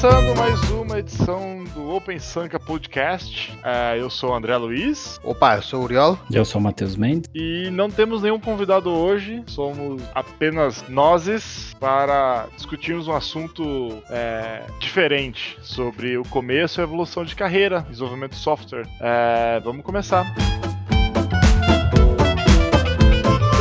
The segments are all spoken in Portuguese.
Começando mais uma edição do Open Sanka Podcast. É, eu sou o André Luiz. Opa, eu sou o Uriol. Eu sou o Matheus Mendes. E não temos nenhum convidado hoje, somos apenas nozes para discutirmos um assunto é, diferente sobre o começo e a evolução de carreira, desenvolvimento de software. É, vamos começar.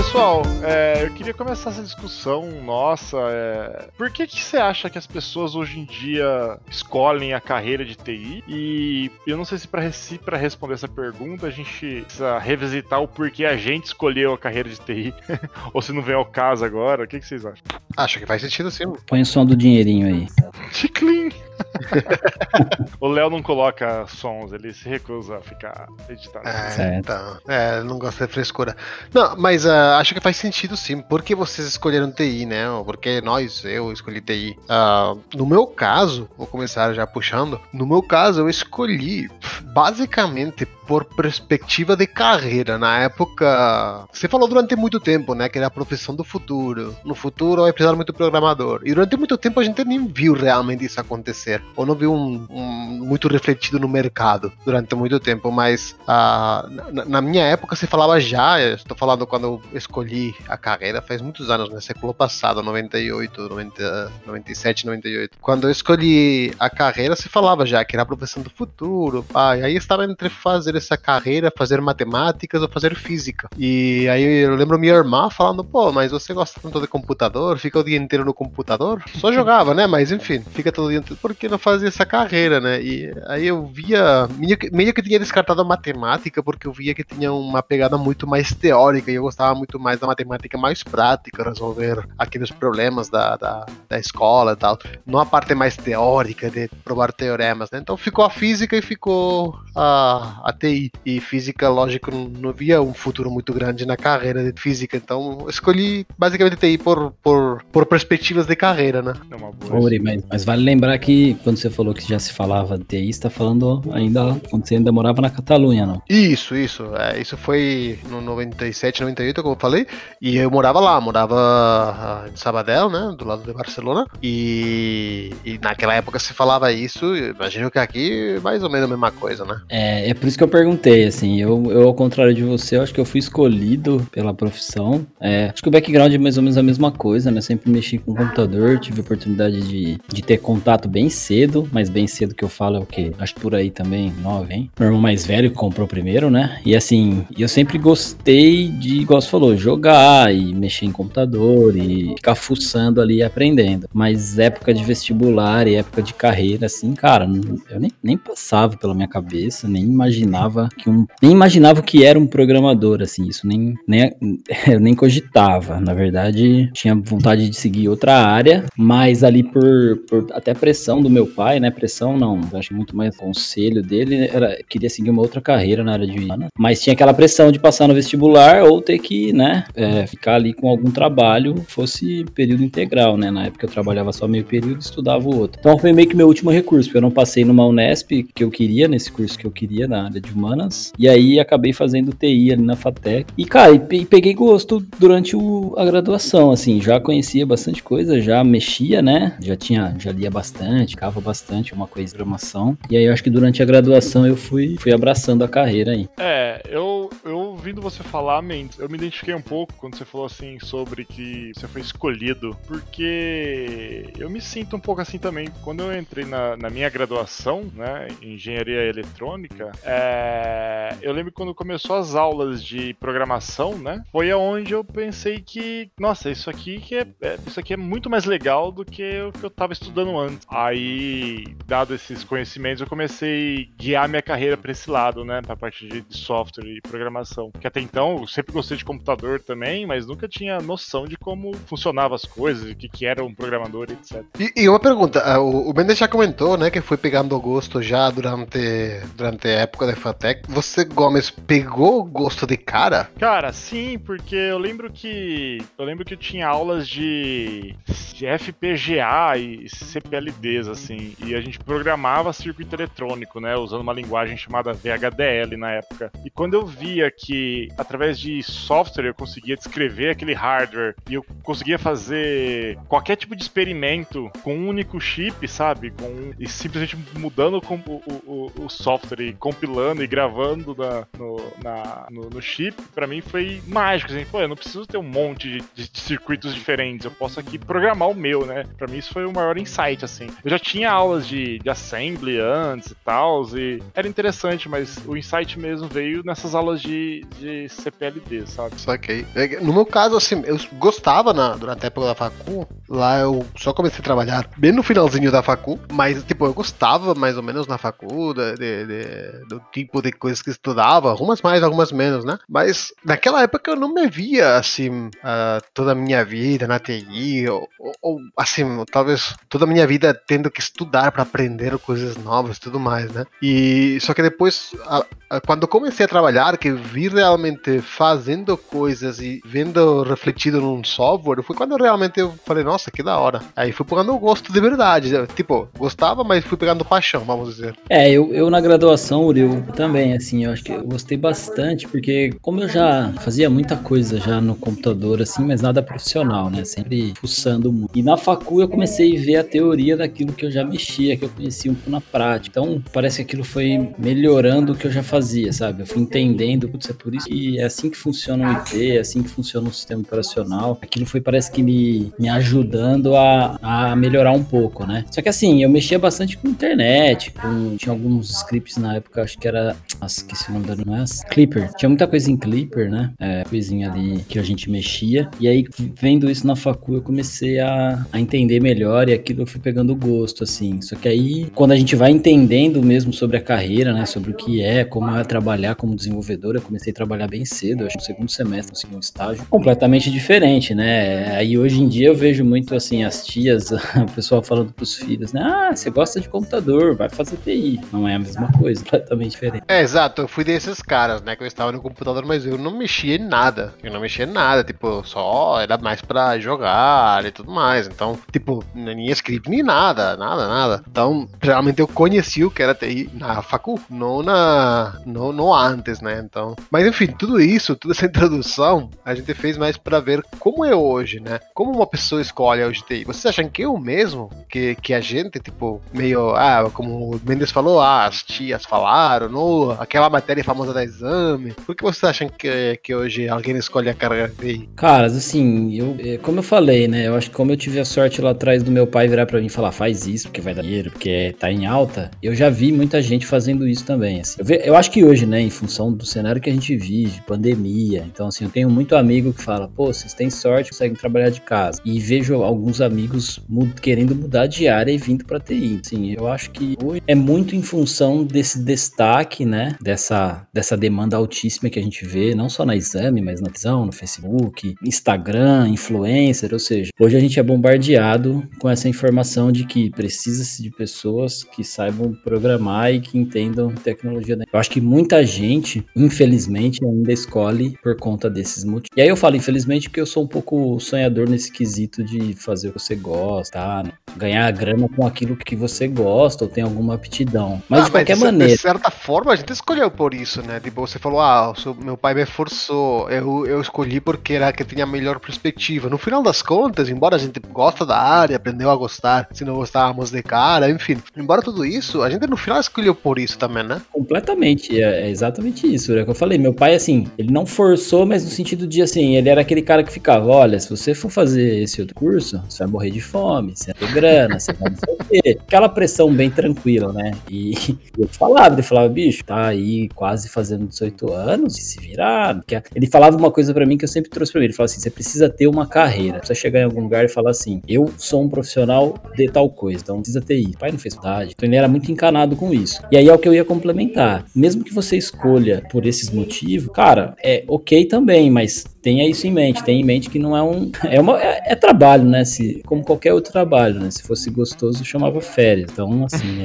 Pessoal, é, eu queria começar essa discussão nossa. É, por que, que você acha que as pessoas hoje em dia escolhem a carreira de TI? E eu não sei se para si, responder essa pergunta a gente precisa revisitar o porquê a gente escolheu a carreira de TI, ou se não vem ao caso agora. O que, que vocês acham? Acho que faz sentido sim. Põe o som do dinheirinho aí. Chiclin! o Léo não coloca sons, ele se recusa a ficar editando. É, então, é, não gosta de frescura. Não, mas uh, acho que faz sentido sim. Por que vocês escolheram TI, né? Porque nós, eu escolhi TI. Uh, ah, no meu caso, vou começar já puxando. No meu caso, eu escolhi basicamente por perspectiva de carreira. Na época, você falou durante muito tempo, né, que era a profissão do futuro. No futuro vai precisar muito programador. E durante muito tempo a gente nem viu realmente isso acontecer, ou não viu um, um muito refletido no mercado durante muito tempo. Mas uh, na, na, minha época se falava já, estou falando quando eu escolhi a carreira, faz muitos anos, né, século passado, 98, 90, 97, 98. Quando eu escolhi a carreira, se falava já que era a profissão do futuro. Aí estava entre fazer essa carreira, fazer matemáticas ou fazer física. E aí eu lembro minha irmã falando, pô, mas você gosta tanto de computador, fica o dia inteiro no computador? Só jogava, né? Mas enfim, fica todo dia inteiro. Por que não fazer essa carreira, né? E aí eu via, meio que tinha descartado a matemática, porque eu via que tinha uma pegada muito mais teórica e eu gostava muito mais da matemática mais prática, resolver aqueles problemas da, da, da escola e tal. Não a parte mais teórica de provar teoremas, né? Então ficou a física e ficou a, a TI. E física, lógico, não via um futuro muito grande na carreira de física. Então escolhi basicamente TI por, por, por perspectivas de carreira, né? É uma boa Ori, mas, mas, vale lembrar que quando você falou que já se falava de TI, você tá falando ainda quando você ainda morava na Catalunha, não? Isso, isso. É, isso foi no 97, 98, como eu falei. E eu morava lá, morava ah, em Sabadell, né? Do lado de Barcelona. E, e naquela época se falava isso. Imagino que aqui mais ou menos a mesma coisa, né? É, é por isso que eu perguntei, assim, eu, eu ao contrário de você, eu acho que eu fui escolhido pela profissão. É, acho que o background é mais ou menos a mesma coisa, né? Sempre mexi com computador, tive oportunidade de, de ter contato bem cedo, mas bem cedo que eu falo é o quê? Acho por aí também, nove, hein? Meu irmão mais velho comprou primeiro, né? E assim, eu sempre gostei de, igual você falou, jogar e mexer em computador e ficar fuçando ali aprendendo. Mas época de vestibular e época de carreira, assim, cara, eu nem, nem passava pela minha cabeça, nem imaginava que um. Nem imaginava que era um programador, assim, isso nem, nem, eu nem cogitava. Na verdade, tinha vontade de seguir outra área, mas ali por, por até pressão do meu pai, né? Pressão não, acho muito mais conselho dele, era, queria seguir uma outra carreira na área de humana, mas tinha aquela pressão de passar no vestibular ou ter que, né, é, ficar ali com algum trabalho, fosse período integral, né? Na época eu trabalhava só meio período, estudava o outro. Então foi meio que meu último recurso, porque eu não passei numa Unesp que eu queria, nesse curso que eu queria na área de humanas. E aí acabei fazendo TI ali na FATEC. E, cara, e peguei gosto durante o, a graduação, assim, já conhecia bastante coisa, já mexia, né? Já tinha, já lia bastante, ficava bastante uma coisa de programação. E aí eu acho que durante a graduação eu fui, fui abraçando a carreira aí. É, eu, eu ouvindo você falar, Mendes, eu me identifiquei um pouco quando você falou assim sobre que você foi escolhido, porque eu me sinto um pouco assim também. Quando eu entrei na, na minha graduação, né, em engenharia eletrônica, é, eu lembro quando começou as aulas de programação, né? Foi aonde eu pensei que, nossa, isso aqui que é, é, isso aqui é muito mais legal do que o que eu estava estudando antes. Aí, dado esses conhecimentos, eu comecei a guiar minha carreira para esse lado, né? Para a parte de, software e programação. Que até então eu sempre gostei de computador também, mas nunca tinha noção de como funcionavam as coisas, o que, que era um programador, etc. E, e uma pergunta, ah, o, o Mendes já comentou, né, que foi pegando gosto já durante, durante a época da FATEC. Você, Gomes, pegou gosto de cara? Cara, sim, porque eu lembro que eu lembro que eu tinha aulas de, de FPGA e CPLDs, assim, e a gente programava circuito eletrônico, né, usando uma linguagem chamada VHDL na época. E quando eu via que através de software eu conseguia descrever aquele hardware e eu conseguia fazer qualquer tipo de experimento com um único chip, sabe? Com, e simplesmente mudando o, o, o software e compilando e gravando na, no, na, no, no chip, para mim foi mágico. Assim, Pô, eu não preciso ter um monte de, de, de, circuitos diferentes, eu posso aqui programar o meu, né? Pra mim isso foi o maior insight, assim. Eu já tinha aulas de, de assembly antes e tal, e era interessante, mas o insight mesmo veio nessas aulas de, de CPLD, sabe? Saquei. É, no meu caso, assim, eu gostava na, durante a época da facu, lá eu só comecei a trabalhar bem no finalzinho da facu, mas, tipo, eu gostava mais ou menos na facu de, de, de, do tipo de coisas que estudava, algumas mais, algumas menos, né? Mas naquela época eu não me via, assim, uh, toda a minha vida na TI, ou, ou, assim, talvez toda a minha vida tendo que estudar para aprender coisas novas e tudo mais, né? E só que depois, a, a, quando comecei a trabalhar, que vi realmente fazendo coisas e vendo refletido num software, foi quando realmente eu falei, nossa, que da hora. Aí fui pegando o gosto de verdade. Tipo, gostava, mas fui pegando paixão, vamos dizer. É, eu, eu na graduação, Uriel, também, assim, eu acho que eu gostei bastante, porque como eu já fazia muita coisa já no computador, assim, mas nada profissional, né? Sempre fuçando muito. E na facu eu comecei a ver a teoria daquilo que eu já mexia, que eu conhecia um pouco na prática. Então, parece que aquilo foi melhorando o que eu já fazia, sabe? Eu fui entendendo, putz, por isso que é assim que funciona o IP, é assim que funciona o sistema operacional. Aquilo foi, parece que me, me ajudando a, a melhorar um pouco, né? Só que assim, eu mexia bastante com internet, com, tinha alguns scripts na época, acho que era, nossa, esqueci o nome da não é? Clipper. Tinha muita coisa em Clipper, né? É, coisinha ali que a gente mexia. E aí, vendo isso na facu, eu comecei a, a entender melhor e aquilo eu fui pegando gosto, assim. Só que aí, quando a gente vai entendendo mesmo sobre a carreira, né? Sobre o que é, como é trabalhar como desenvolvedor. Eu comecei a trabalhar bem cedo, acho que no segundo semestre, no segundo estágio. Completamente diferente, né? Aí hoje em dia eu vejo muito assim, as tias, o pessoal falando pros filhos, né? Ah, você gosta de computador, vai fazer TI. Não é a mesma coisa, completamente diferente. É, exato. Eu fui desses caras, né? Que eu estava no computador, mas eu não mexia em nada. Eu não mexia em nada. Tipo, só era mais pra jogar e tudo mais. Então, tipo, nem script, nem nada, nada, nada. Então, realmente eu conheci o que era TI na facu, não na não, não antes, né? Então, mas enfim, tudo isso, toda essa introdução, a gente fez mais para ver como é hoje, né? Como uma pessoa escolhe a UGTI. Vocês acham que eu mesmo, que, que a gente, tipo, meio, ah, como o Mendes falou, ah, as tias falaram, no, aquela matéria famosa da exame. Por que vocês acham que, que hoje alguém escolhe a de TI? Caras, assim, eu, é, como eu falei, né? Eu acho que como eu tive a sorte lá atrás do meu pai virar para mim e falar, faz isso, porque vai dar dinheiro, porque tá em alta, eu já vi muita gente fazendo isso também. Assim. Eu, ve, eu, acho que hoje, né, em função do cenário que a gente vive, pandemia, então assim, eu tenho muito amigo que fala, pô, vocês têm sorte, conseguem trabalhar de casa. E vejo alguns amigos querendo mudar de área e vindo para TI. Sim, eu acho que hoje é muito em função desse destaque, né, dessa, dessa demanda altíssima que a gente vê, não só na exame, mas na visão, no Facebook, Instagram, influencer, ou seja, hoje a gente é bombardeado com essa informação de que precisa-se de pessoas que saibam programar e que entendam tecnologia. Né? Eu acho que muita gente, infelizmente, ainda escolhe por conta desses motivos. E aí eu falo infelizmente porque eu sou um pouco sonhador nesse quesito de fazer o que você gosta, tá? ganhar grana com aquilo que você gosta ou tem alguma aptidão. Mas ah, de qualquer mas, maneira. De certa forma, a gente escolheu por isso, né? Tipo, você falou, ah, meu pai me forçou, eu, eu escolhi porque era que tinha a melhor perspectiva. No final das contas, embora a gente gosta da área, aprendeu a gostar, se não gostávamos de cara, enfim, embora tudo isso, a gente no final escolheu por isso também, né? Completamente, é, é exatamente isso, é o que eu falei. Meu pai, assim, ele não forçou, mas no sentido de, assim, ele era aquele cara que ficava, olha, se você for fazer esse outro curso, você vai morrer de fome, você vai ter grana, você vai não sei o. Aquela pressão bem tranquila, né? E eu falava, ele falava, bicho, tá aí quase fazendo 18 anos, e se virar. Ele falava uma coisa para mim que eu sempre trouxe pra ele, ele falava assim, você precisa ter uma carreira, precisa chegar em algum lugar e falar assim, eu sou um profissional de tal coisa, então precisa ter. O pai não fez faculdade, então ele era muito encanado com isso. E aí é o que eu ia complementar. Mesmo que você escolha por esses motivos, cara, é ok também, mas tenha isso em mente, tenha em mente que não é um. É, uma, é, é trabalho, né? Se, como qualquer outro trabalho, né? Se fosse gostoso, chamava férias. Então, assim,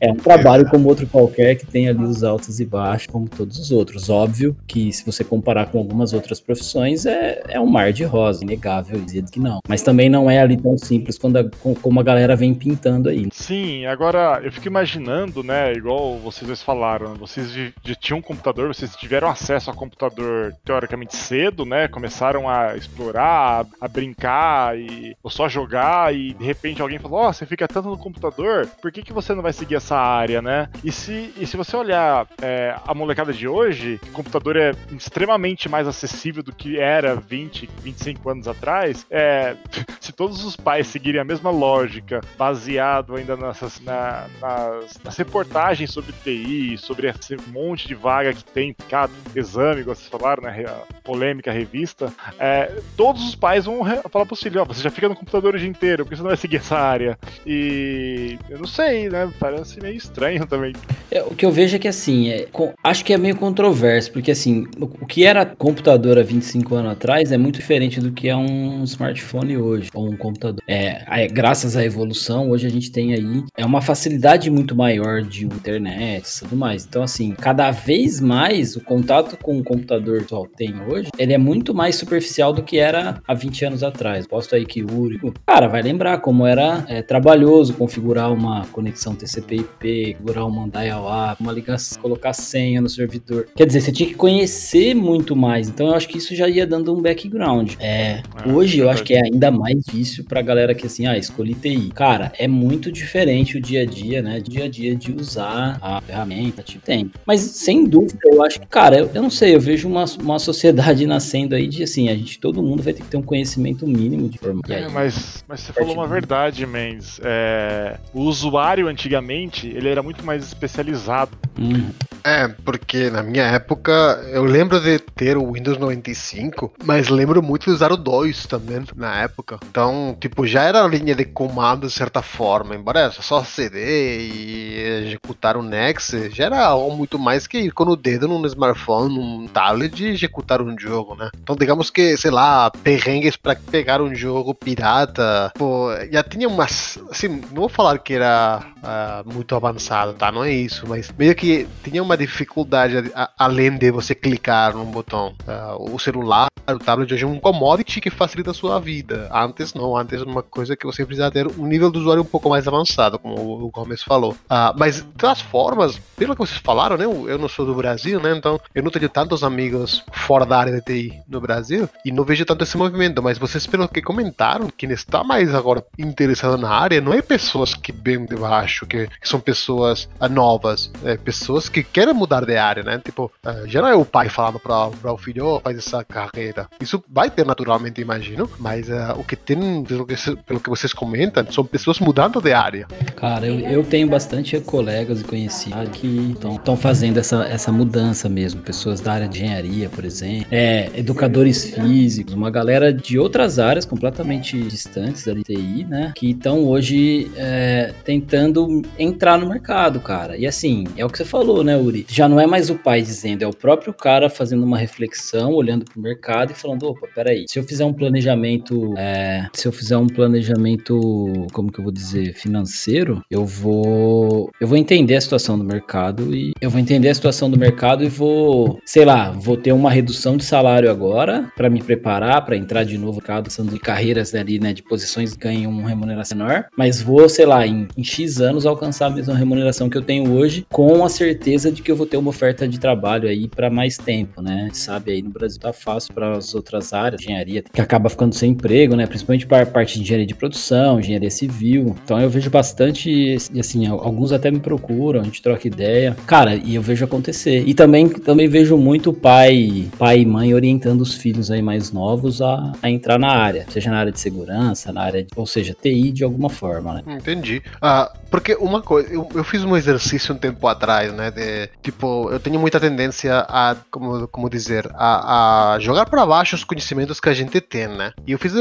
é, é um trabalho como outro qualquer que tem ali os altos e baixos, como todos os outros. Óbvio que se você comparar com algumas outras profissões, é, é um mar de rosa, inegável dizer que não. Mas também não é ali tão simples quando a, como a galera vem pintando aí. Sim, agora eu fico imaginando, né? Igual vocês falaram, vocês já tinham um computador, vocês tiveram acesso a computador teoricamente cedo, né? Começaram a explorar, a, brincar e ou só jogar e de repente alguém falou: "Ó, oh, você fica tanto no computador, por que, que você não vai seguir essa área, né?" E se, e se você olhar é, a molecada de hoje, o computador é extremamente mais acessível do que era 20, 25 anos atrás, é, se todos os pais seguirem a mesma lógica, baseado ainda nessas, na, nas, nas reportagens sobre TI, sobre esse monte de vaga que tem cada exame, igual vocês falaram, né? A polêmica revista, é, todos os pais vão falar filho, ó, você já fica no computador o dia inteiro, porque você não vai seguir essa área? E eu não sei, né? Parece meio estranho também. É, o que eu vejo é que assim, é, com, acho que é meio controverso, porque assim, o, o, que era computador há 25 anos atrás é muito diferente do que é um smartphone hoje, ou um computador. É, graças à evolução, hoje a gente tem aí é uma facilidade muito maior de internet e tudo mais. Então, assim, cada vez mais o contato com o computador atual tem hoje, ele é muito mais superficial do que era há 20 anos atrás. Posto aí que o cara, vai lembrar como era é, trabalhoso configurar uma conexão TCP/IP, configurar uma dial-up, uma ligação, colocar senha no servidor. Quer dizer, você tinha que conhecer muito mais. Então, eu acho que isso já ia dando um background. É, ah, hoje eu acho que é ainda mais difícil pra galera que assim, ah, escolhi TI. Cara, é muito diferente o dia a dia, né? Dia a dia de usar a ferramenta, tipo, tem. Mas sem dúvida, eu acho que, cara, eu, eu não sei, eu vejo uma, uma sociedade nascendo aí de assim, a gente, todo mundo vai ter que ter um conhecimento mínimo de informática. É, mas, mas você falou uma verdade, Mendes. É, o usuário antigamente, ele era muito mais especializado. Hum. É, porque na minha época eu lembro de ter o Windows 95, mas lembro muito de usar o 2 também na época. Então, tipo, já era a linha de comando de certa forma, embora era só CD e executar o Nex, já era algo muito mais que ir com o dedo num smartphone, num tablet e executar um jogo, né? Então, digamos que, sei lá, perrengues para pegar um jogo pirata, pô, já tinha umas, assim, não vou falar que era uh, muito avançado, tá? Não é isso, mas meio que tinha uma dificuldade a, além de você clicar num botão. Uh, o celular, o tablet hoje é um commodity que facilita a sua vida. Antes não, antes era uma coisa que você precisava ter um nível do usuário um pouco mais avançado, como o Gomes falou. Uh, mas todas formas, pelo que vocês falaram, né? Eu não sou do Brasil, né? Então eu não tenho tantos amigos fora da área de TI no Brasil e não vejo tanto esse movimento. Mas vocês, pelo que comentaram, quem está mais agora interessado na área não é pessoas que vêm de baixo, que, que são pessoas novas, é pessoas que querem mudar de área, né? Tipo, uh, já não é o pai falando para o filho, oh, faz essa carreira. Isso vai ter naturalmente, imagino, mas uh, o que tem, pelo que, pelo que vocês comentam, são pessoas mudando de área. Cara, eu, eu tenho bastante colegas e conhecidos que estão fazendo essa, essa mudança mesmo. Pessoas da área de engenharia, por exemplo, é, educadores físicos, uma galera de outras áreas completamente distantes da TI, né? Que estão hoje é, tentando entrar no mercado, cara. E assim, é o que você falou, né, Uri? Já não é mais o pai dizendo, é o próprio cara fazendo uma reflexão, olhando pro mercado e falando: opa, peraí, se eu fizer um planejamento, é, se eu fizer um planejamento, como que eu vou dizer, financeiro, eu vou, eu vou entender a situação do mercado e eu vou entender a situação do mercado e vou, sei lá, vou ter uma redução de salário agora para me preparar para entrar de novo sendo de carreiras ali, né, de posições ganham uma remuneração menor, mas vou, sei lá, em, em X anos alcançar a mesma remuneração que eu tenho hoje, com a certeza de que eu vou ter uma oferta de trabalho aí para mais tempo, né? Sabe aí no Brasil tá fácil para as outras áreas, engenharia, que acaba ficando sem emprego, né? Principalmente para a parte de engenharia de produção, engenharia civil. Então eu vejo bastante, e assim, alguns até me procuram, a gente troca ideia. Cara, e eu vejo acontecer. E também, também vejo muito pai, pai e mãe orientando os filhos aí mais novos a, a entrar na área, seja na área de segurança, na área, de, ou seja, TI de alguma forma, né? Entendi. Ah, porque uma coisa, eu, eu fiz um exercício um tempo atrás, né, de tipo, eu tenho muita tendência a, como, como dizer, a, a jogar para baixo os conhecimentos que a gente tem, né? E eu fiz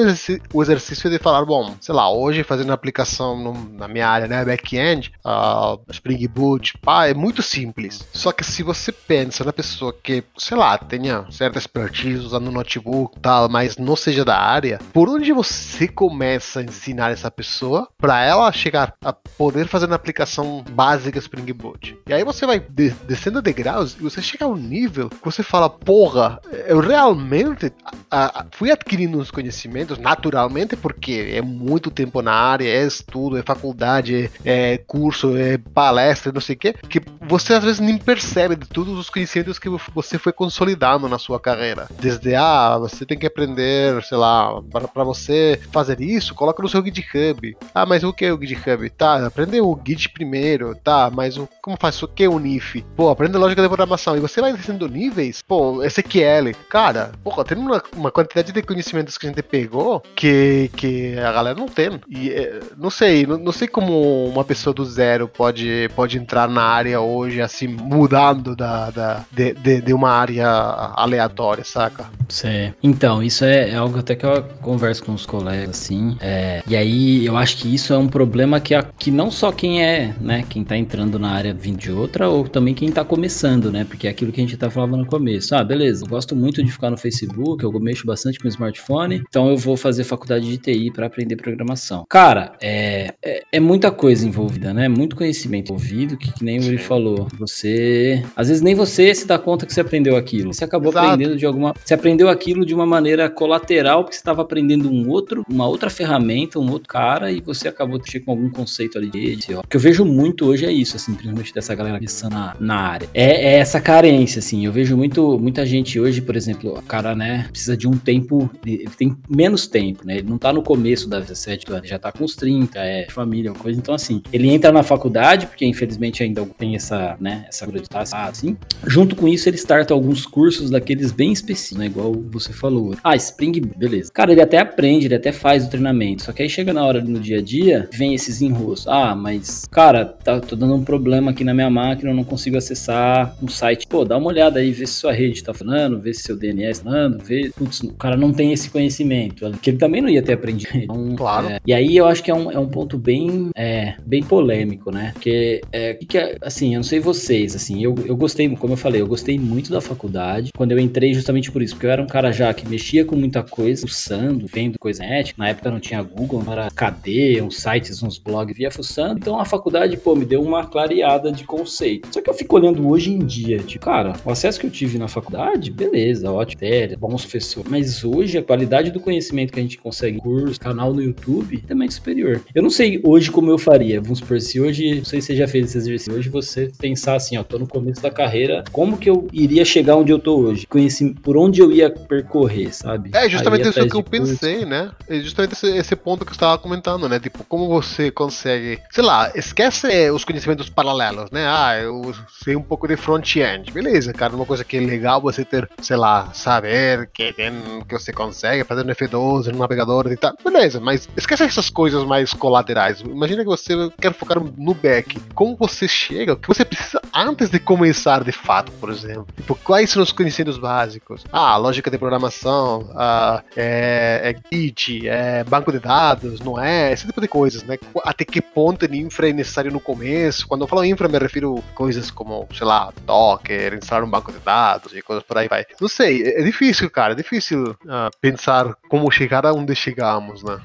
o exercício de falar, bom, sei lá, hoje fazendo aplicação no, na minha área, né, back-end, uh, Spring Boot, pá, é muito simples. Só que se você pensa na pessoa que, sei lá, tenha certa expertise usando notebook, tal, mas não seja da área, por onde você começa a ensinar essa pessoa para ela chegar a poder fazer uma aplicação básica Spring Boot? E aí você vai de, descendo degraus e você chega a um nível que você fala, porra, eu realmente a, a, fui adquirindo os conhecimentos naturalmente, porque é muito tempo na área, é estudo, é faculdade, é, é curso, é palestra, não sei o quê, que você às vezes nem percebe de todos os conhecimentos que você foi consolidando na sua carreira. Desde, ah, você tem que aprender, sei lá, para você fazer isso, coloca no seu GitHub. Ah, mas o que é o GitHub? Tá, aprende o Git primeiro, tá, mas o, como faz o que é o NIF? Pô, aprende lógica de programação. E você vai descendo níveis, pô, SQL. Cara, porra, tem uma, uma quantidade de conhecimentos que a gente pegou que, que a galera não tem. E é, não sei, não, não, sei como uma pessoa do zero pode, pode entrar na área hoje, assim, mudando da, da, de, de, de uma área aleatória, saca? Sim. Então, isso é, é algo até que eu converso com os colegas, assim. É, e aí eu acho que isso é um problema que, a, que não só quem é, né, quem tá entrando na área vindo de outra, ou também quem tá começando, né? Porque é aquilo que a gente tá falando no começo. Ah, beleza, eu gosto muito de ficar no Facebook, eu mexo bastante com smartphone, então eu vou fazer faculdade de TI para aprender programação. Cara, é, é, é, muita coisa envolvida, né? Muito conhecimento envolvido, que, que nem o Yuri falou. Você. Às vezes nem você se dá conta que você aprendeu aquilo. Você acabou Exato. aprendendo de alguma. Você aprendeu aquilo de uma maneira colateral, porque você estava aprendendo um outro, uma outra ferramenta, um outro cara, e você acabou de com algum conceito ali. De, ó. O que eu vejo muito hoje é isso, assim, principalmente dessa galera começando na, na área. É, é, essa carência, assim. Eu vejo muito, muita gente hoje, por exemplo, o cara, né, precisa de um tempo. Ele tem menos tempo, né? Ele não tá no começo da 17 anos, já tá com uns 30, é família, uma coisa. Então, assim, ele entra na faculdade, porque infelizmente ainda tem essa, né, essa de estar assim. Junto com isso, ele starta alguns cursos daqueles bem específicos, né? Igual você falou. Ah, Spring, beleza. Cara, ele até aprende, ele até faz o treinamento. Só que aí chega na hora no dia a dia, vem esses enroscos. Ah, mas, cara, tá, tô dando um problema aqui na minha máquina, eu não consigo acessar um site. Pô, dá uma olhada aí, vê se sua rede tá falando, vê se seu DNS tá falando, vê. Putz, o cara não tem esse conhecimento. Que ele também não ia ter aprendido. Então, claro. É, e aí eu acho que é um, é um ponto bem, é, bem polêmico, né? Porque, é, que é, assim, eu não sei vocês, assim, eu, eu gostei, como eu falei, eu gostei muito da faculdade quando eu entrei justamente por isso, porque eu era um cara já que mexia com muita coisa, fuçando, vendo coisa ética. Na época não tinha Google, não era KD, uns sites, uns blogs, via fuçando. Então a faculdade, pô, me deu uma clareada de conceito. Só que eu fico olhando hoje em dia, tipo, cara, o acesso que eu tive na faculdade, beleza, ótimo, sério, bons professores. Mas hoje a qualidade do conhecimento que a gente consegue em curso, canal no YouTube, também é superior. Eu não sei hoje como eu faria. Vamos supor, se hoje, não sei se você já fez esse exercício, hoje você pensar assim, ó, tô no começo da carreira, como que eu iria chegar onde eu tô hoje? Conheci por onde eu ia percorrer, sabe? É justamente isso que eu pensei, curso. né? É justamente esse, esse, ponto que você estava comentando, né? Tipo, como você consegue, sei lá, esquece os conhecimentos paralelos, né? Ah, eu sei um pouco de front-end. Beleza, cara, uma coisa que é legal você ter, sei lá, saber que, tem, que você consegue fazer no F12, no navegador e tal. Beleza, mas esquece essas coisas mais colaterais. Imagina que você quer focar no back. Como você chega, o que você precisa antes de começar de fato, por exemplo. Tipo, quais são os conhecimentos básicos? Ah, lógica de programação, ah, é, é Git, é banco de dados, não é? Esse tipo de coisas, né? Até que ponto de infra é necessário no começo? Quando eu falo infra, me refiro a coisas como, sei lá, Docker, instalar um banco de dados e coisas por aí vai. Não sei, é, é difícil, cara, é difícil uh, pensar como chegar aonde chegamos, né?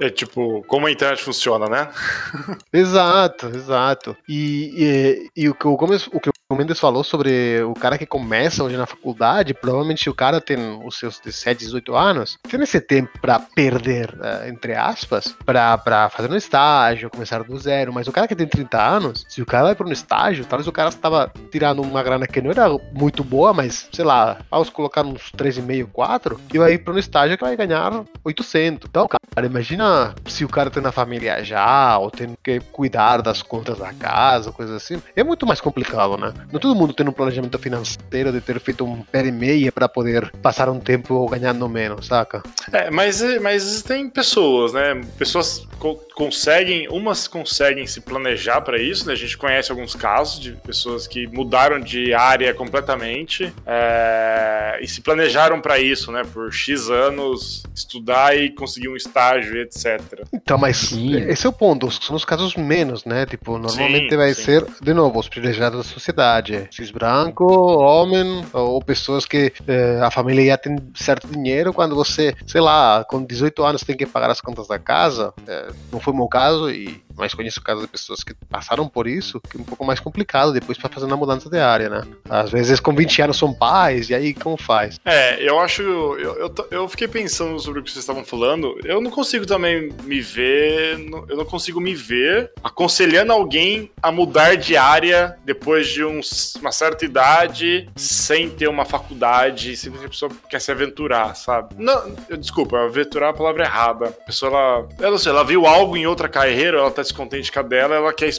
É tipo, como a internet funciona, né? exato, exato. E, e, e o, que eu, o que o Mendes falou sobre o cara que começa hoje na faculdade, provavelmente o cara tem os seus 17, 18 anos, tem esse tempo para perder, uh, entre aspas, para fazer um estágio, começar do zero. Mas o cara que tem 30 anos, se o cara vai para um estágio, talvez o cara estava tirando uma grana que não era muito boa, mas sei lá, vamos colocar uns 3,5, 4, e vai para um estágio que vai ganhar 800. Então, cara, imagina se o cara tem na família já, ou tem que cuidar das contas da casa, coisa assim. É muito mais complicado, né? Não todo mundo tem um planejamento financeiro de ter feito um pé e meia para poder passar um tempo ganhando menos, saca? É, mas, mas tem pessoas, né? Pessoas co conseguem, umas conseguem se planejar para isso, né? A gente conhece alguns casos de pessoas pessoas que mudaram de área completamente é, e se planejaram para isso, né? Por X anos estudar e conseguir um estágio, etc. Então, mas sim. esse é o ponto. São os casos menos, né? Tipo, normalmente sim, vai sim. ser, de novo, os privilegiados da sociedade. Cis branco, homem, ou pessoas que é, a família já tem certo dinheiro. Quando você, sei lá, com 18 anos tem que pagar as contas da casa, é, não foi o meu caso, e mas conheço casos de pessoas que passaram por isso, que é um pouco mais complicado depois para fazer uma mudança de área, né? Às vezes com 20 anos são pais, e aí como faz? É, eu acho. Eu, eu, eu fiquei pensando sobre o que vocês estavam falando. Eu não consigo também me ver. Eu não consigo me ver aconselhando alguém a mudar de área depois de uns, uma certa idade, sem ter uma faculdade, simplesmente a pessoa quer se aventurar, sabe? Não, eu, desculpa, aventurar é a palavra errada. A pessoa, ela, eu não sei, ela viu algo em outra carreira, ela tá descontente com a dela, ela quer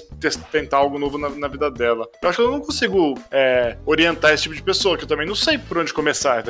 tentar algo novo na, na vida dela. Eu acho que eu não consigo é, orientar esse tipo de pessoa, que eu também não sei por onde começar?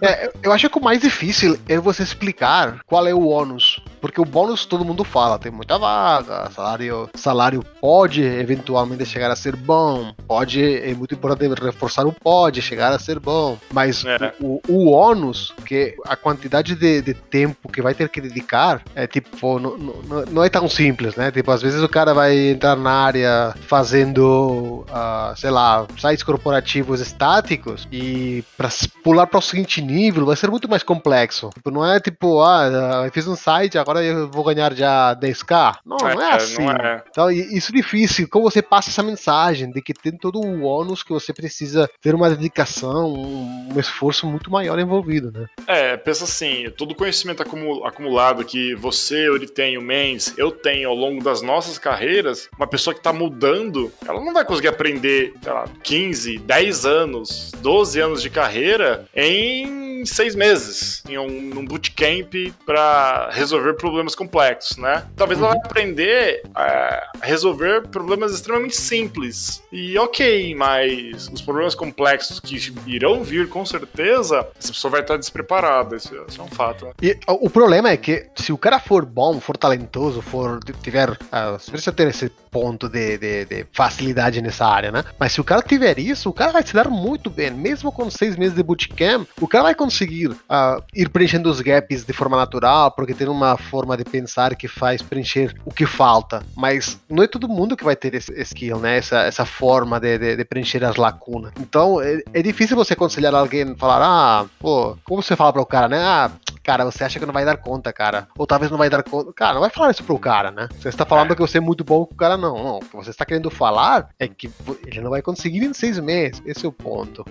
É, eu acho que o mais difícil é você explicar qual é o ônus. Porque o bônus todo mundo fala, tem muita vaga, salário, salário pode eventualmente chegar a ser bom, pode, é muito importante reforçar o pode chegar a ser bom, mas é. o, o ônus, que a quantidade de, de, tempo que vai ter que dedicar, é tipo, não, não, não é tão simples, né? Tipo, às vezes o cara vai entrar na área fazendo, uh, sei lá, sites corporativos estáticos e para pular para o seguinte nível vai ser muito mais complexo. Tipo, não é tipo, ah, eu fiz um site, agora agora eu vou ganhar já 10k. Não, é, não é assim. Não é. Então, isso é difícil. Como você passa essa mensagem de que tem todo o ônus que você precisa ter uma dedicação, um esforço muito maior envolvido, né? É, pensa assim, todo o conhecimento acumulado que você, eu tenho, o Mendes, eu tenho ao longo das nossas carreiras, uma pessoa que está mudando, ela não vai conseguir aprender, sei lá, 15, 10 anos, 12 anos de carreira em seis meses, em um, um bootcamp para resolver problemas complexos, né? Talvez uhum. ela vai aprender a resolver problemas extremamente simples. E ok, mas os problemas complexos que irão vir com certeza, essa pessoa vai estar despreparada. Isso, isso é um fato. Né? E o problema é que se o cara for bom, for talentoso, for tiver. Uh, precisa ter esse ponto de, de, de, facilidade nessa área, né? Mas se o cara tiver isso, o cara vai se dar muito bem. Mesmo com seis meses de bootcamp, o cara vai conseguir uh, ir preenchendo os gaps de forma natural, porque tem uma forma de pensar que faz preencher o que falta. Mas não é todo mundo que vai ter esse skill, né? Essa, essa forma de, de, de preencher as lacunas. Então é, é, difícil você aconselhar alguém falar, ah, pô, como você fala para o cara, né? Ah, cara, você acha que não vai dar conta, cara. Ou talvez não vai dar conta. Cara, não vai falar isso pro cara, né? Você está falando é. que você é muito bom com o cara, não. Não. O que você está querendo falar é que ele não vai conseguir em seis meses. Esse é o ponto.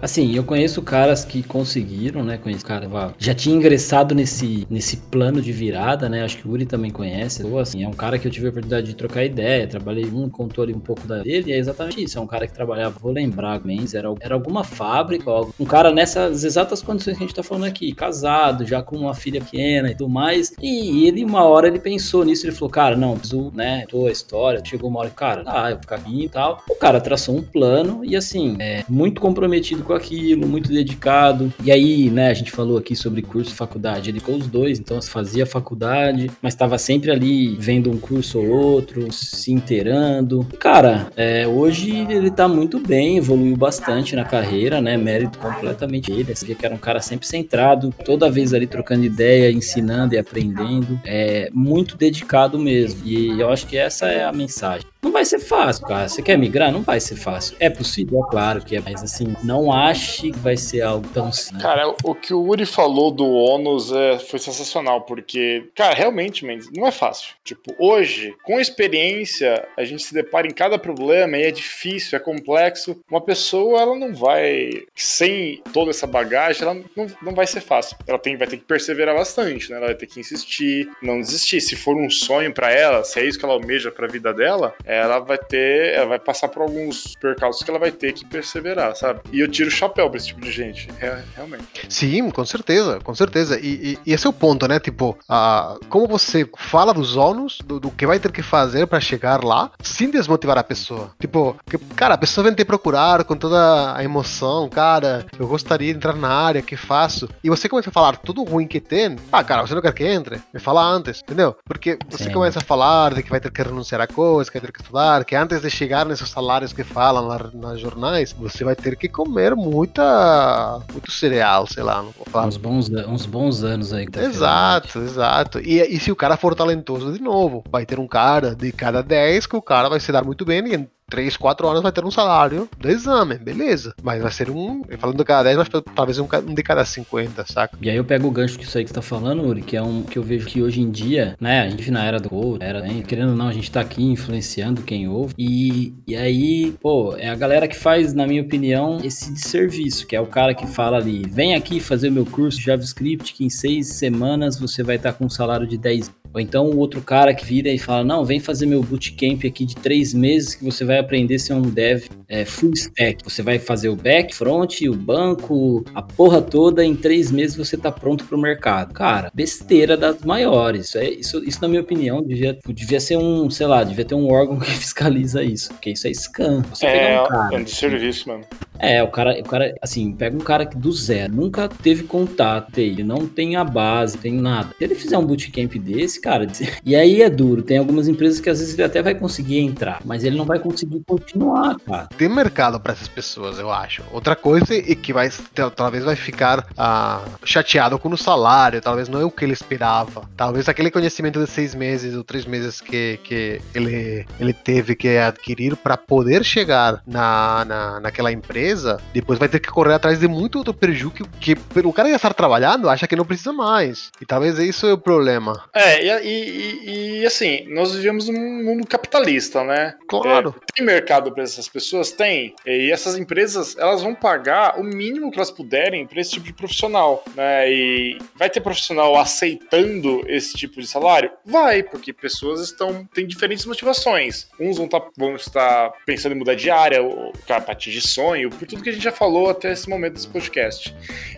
Assim, eu conheço caras que conseguiram, né? Conheço cara já tinha ingressado nesse, nesse plano de virada, né? Acho que o Uri também conhece. Ou assim, é um cara que eu tive a oportunidade de trocar ideia. Trabalhei um, contou ali um pouco da dele. E é exatamente isso. É um cara que trabalhava, vou lembrar, Mendes, era, era alguma fábrica, um cara nessas exatas condições que a gente tá falando aqui, casado, já já com uma filha pequena e tudo mais. E ele, uma hora, ele pensou nisso, ele falou, cara, não, preciso, né, tô a história, chegou uma hora, cara, ah, eu vou ficar aqui e tal. O cara traçou um plano e, assim, é muito comprometido com aquilo, muito dedicado. E aí, né, a gente falou aqui sobre curso e faculdade, ele com os dois, então fazia faculdade, mas estava sempre ali vendo um curso ou outro, se inteirando. Cara, é, hoje ele tá muito bem, evoluiu bastante na carreira, né, mérito completamente dele. Você que era um cara sempre centrado, toda vez ali ali trocando ideia, ensinando e aprendendo. É muito dedicado mesmo. E eu acho que essa é a mensagem. Não vai ser fácil, cara. Você quer migrar? Não vai ser fácil. É possível, é claro que é, mas assim, não ache que vai ser algo tão simples. Cara, o que o Uri falou do ônus é, foi sensacional, porque, cara, realmente, Mendes, não é fácil. Tipo, hoje, com experiência, a gente se depara em cada problema e é difícil, é complexo. Uma pessoa, ela não vai, sem toda essa bagagem, ela não, não vai ser fácil. Ela tem, vai ter que perseverar bastante, né? Ela vai ter que insistir, não desistir. Se for um sonho para ela, se é isso que ela almeja pra vida dela, é ela vai ter, ela vai passar por alguns percalços que ela vai ter que perseverar, sabe? E eu tiro o chapéu pra esse tipo de gente, realmente. Sim, com certeza, com certeza. E, e, e esse é o ponto, né? Tipo, a, como você fala dos ônus, do, do, que vai ter que fazer para chegar lá, sem desmotivar a pessoa. Tipo, que, cara, a pessoa vem te procurar com toda a emoção, cara, eu gostaria de entrar na área, que faço? E você começa a falar tudo ruim que tem, ah, cara, você não quer que entre? Me fala antes, entendeu? Porque você Sim. começa a falar de que vai ter que renunciar a coisa, que vai ter que estudar, que antes de chegar nesses salários que falam lá nos jornais, você vai ter que comer muita, muito cereal, sei lá. Não vou falar. Uns bons, uns bons anos aí. Tá exato, exato. E, e se o cara for talentoso de novo, vai ter um cara de cada 10 que o cara vai se dar muito bem e 3, 4 horas vai ter um salário do exame, beleza. Mas vai ser um, falando de cada 10, mas talvez um, de cada 50, saca? E aí eu pego o gancho que isso aí que você tá falando, Uri, que é um que eu vejo que hoje em dia, né, a gente na era do ouro, era, né, querendo ou não, a gente tá aqui influenciando quem ouve. E, e aí, pô, é a galera que faz, na minha opinião, esse serviço, que é o cara que fala ali, vem aqui fazer o meu curso de JavaScript, que em seis semanas você vai estar tá com um salário de 10 ou então o outro cara que vira e fala: Não, vem fazer meu bootcamp aqui de três meses que você vai aprender a ser um dev é, full stack. Você vai fazer o back, front, o banco, a porra toda. Em três meses você tá pronto pro mercado. Cara, besteira das maiores. Isso, é, isso, isso na minha opinião, devia, devia ser um, sei lá, devia ter um órgão que fiscaliza isso. Porque isso é scam. Você é, um cara, é de serviço, mano. É, o cara, o cara, assim, pega um cara que do zero, nunca teve contato, ele não tem a base, tem nada. Se ele fizer um bootcamp desse, cara, e aí é duro. Tem algumas empresas que às vezes ele até vai conseguir entrar, mas ele não vai conseguir continuar, cara. Tem mercado para essas pessoas, eu acho. Outra coisa é que vai, talvez vai ficar ah, chateado com o salário, talvez não é o que ele esperava. Talvez aquele conhecimento de seis meses ou três meses que, que ele, ele teve que adquirir para poder chegar na, na, naquela empresa, depois vai ter que correr atrás de muito outro prejuízo que, que o cara ia estar trabalhando acha que não precisa mais. E talvez isso é o problema. É, e, e, e assim, nós vivemos num mundo capitalista, né? Claro. É, tem mercado para essas pessoas? Tem. E essas empresas, elas vão pagar o mínimo que elas puderem para esse tipo de profissional, né? E vai ter profissional aceitando esse tipo de salário? Vai, porque pessoas estão têm diferentes motivações. Uns vão, tá, vão estar pensando em mudar de área, para atingir sonho, por tudo que a gente já falou até esse momento desse podcast.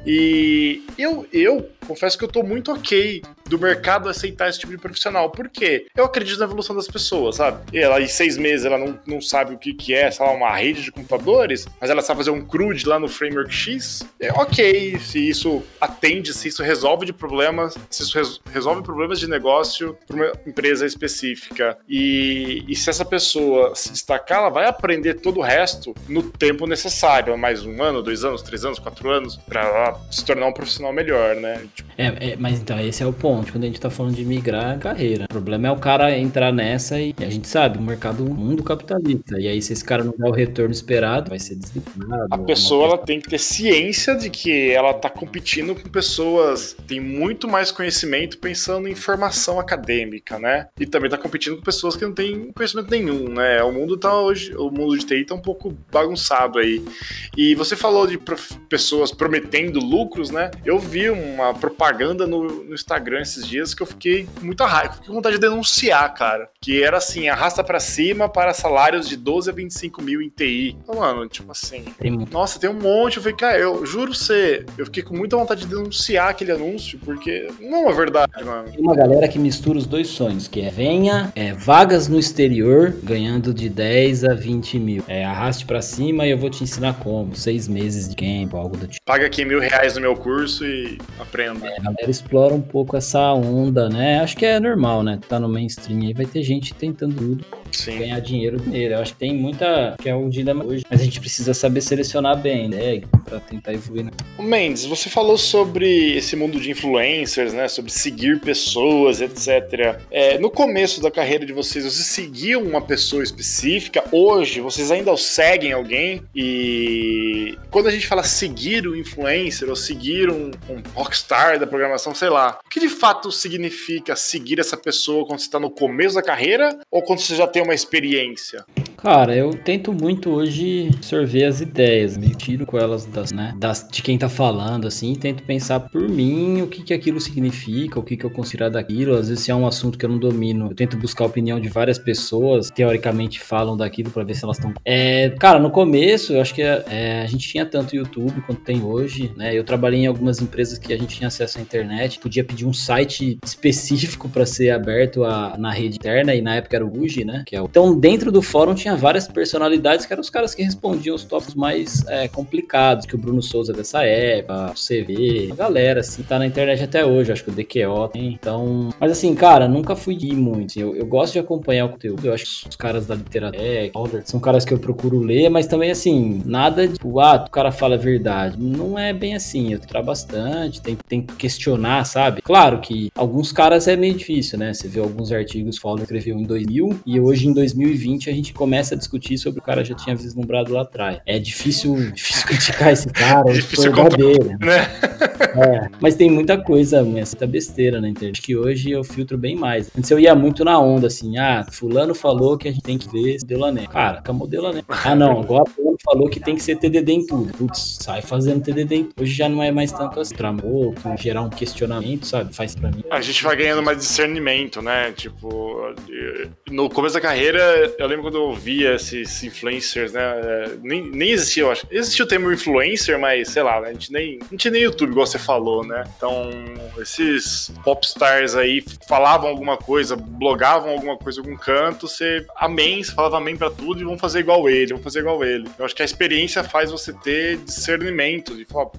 E eu, eu confesso que eu tô muito ok do mercado aceitar esse tipo de profissional. Por quê? Eu acredito na evolução das pessoas, sabe? Ela, em seis meses, ela não, não sabe o que, que é, sei lá, uma rede de computadores, mas ela sabe fazer um CRUD lá no Framework X. É ok, se isso atende, se isso resolve de problemas, se isso res, resolve problemas de negócio para uma empresa específica. E, e se essa pessoa se destacar, ela vai aprender todo o resto no tempo necessário, mais um ano, dois anos, três anos, quatro anos, para se tornar um profissional melhor, né? Tipo... É, é, mas então, esse é o ponto, quando a gente tá falando de migrar carreira. O problema é o cara entrar nessa e, e a gente sabe, o mercado, o mundo capitalista. E aí, se esse cara não der o retorno esperado, vai ser desligado. A pessoa ela tem que ter ciência de que ela tá competindo com pessoas que têm muito mais conhecimento pensando em formação acadêmica, né? E também tá competindo com pessoas que não têm conhecimento nenhum, né? O mundo tá hoje, o mundo de TI tá um pouco bagunçado aí. E você falou de pessoas prometendo lucros, né? Eu vi uma propaganda no, no Instagram esses dias que eu fiquei com muita raiva, fiquei com vontade de denunciar, cara. Que era assim, arrasta para cima para salários de 12 a 25 mil em TI. Então, mano, tipo assim. Tem... Nossa, tem um monte. Eu falei, cara, eu juro você, eu fiquei com muita vontade de denunciar aquele anúncio, porque não é verdade, mano. Tem uma galera que mistura os dois sonhos, que é venha, é, vagas no exterior, ganhando de 10 a 20 mil. É, arraste para cima e eu vou te ensinar como. Seis meses de game, algo do tipo. Paga aqui mil reais no meu curso e aprenda. É, a galera explora um pouco essa onda, né? Acho que é normal, né? Tá no mainstream aí, vai ter gente tentando tudo. Sim. ganhar dinheiro nele. Eu acho que tem muita. que é o dilema hoje. Mas a gente precisa saber selecionar bem, né? Pra tentar evoluir. Né? Mendes, você falou sobre esse mundo de influencers, né? Sobre seguir pessoas, etc. É, no começo da carreira de vocês, vocês seguiam uma pessoa específica? Hoje, vocês ainda seguem alguém? E quando a gente fala seguir o influencer ou seguir um, um rockstar da programação, sei lá, o que de fato significa seguir essa pessoa quando você está no começo da carreira ou quando você já tem uma experiência? Cara, eu tento muito hoje absorver as ideias, me tiro com elas das, né, das, de quem tá falando, assim, e tento pensar por mim o que que aquilo significa, o que que eu considero daquilo. Às vezes, se é um assunto que eu não domino, eu tento buscar a opinião de várias pessoas, teoricamente falam daquilo para ver se elas estão. É, cara, no começo, eu acho que é, a gente tinha tanto YouTube quanto tem hoje, né? Eu trabalhei em algumas empresas que a gente tinha acesso à internet, podia pedir um site específico para ser aberto a, na rede interna, e na época era o UGI, né? É o... Então, dentro do fórum tinha várias personalidades que eram os caras que respondiam os tópicos mais é, complicados, que o Bruno Souza dessa época, o CV, a galera, assim, tá na internet até hoje, acho que o DQO tem. Então, mas assim, cara, nunca fui de muito. Assim, eu, eu, gosto de acompanhar o conteúdo, eu acho que os caras da literatura são caras que eu procuro ler, mas também, assim, nada de, tipo, ah, o cara fala a verdade. Não é bem assim, eu trabalho bastante, tem, tem que questionar, sabe? Claro que alguns caras é meio difícil, né? Você vê alguns artigos, Fowler escreveu em 2000 e hoje em 2020 a gente começa a discutir sobre o cara já tinha vislumbrado lá atrás. É difícil, difícil criticar esse cara, é difícil dele, né? É, mas tem muita coisa, muita besteira na internet que hoje eu filtro bem mais. Antes eu ia muito na onda, assim, ah, fulano falou que a gente tem que ver Delané. Cara, acabou Delané. Ah, não, agora fulano falou que tem que ser TDD em tudo. Putz, sai fazendo TDD em tudo. Hoje já não é mais tanto assim, tramou, gerar um questionamento, sabe? Faz pra mim. A gente vai ganhando mais discernimento, né? Tipo, no começo da carreira, eu lembro quando eu via esses influencers, né? Nem, nem existia, eu acho. Existia o termo influencer, mas sei lá, né? a gente nem. Não tinha nem YouTube, igual você falou, né? Então, esses popstars aí falavam alguma coisa, blogavam alguma coisa algum canto, você amém, você falava amém pra tudo e vão fazer igual ele, vão fazer igual ele. Eu acho que a experiência faz você ter discernimento de falar,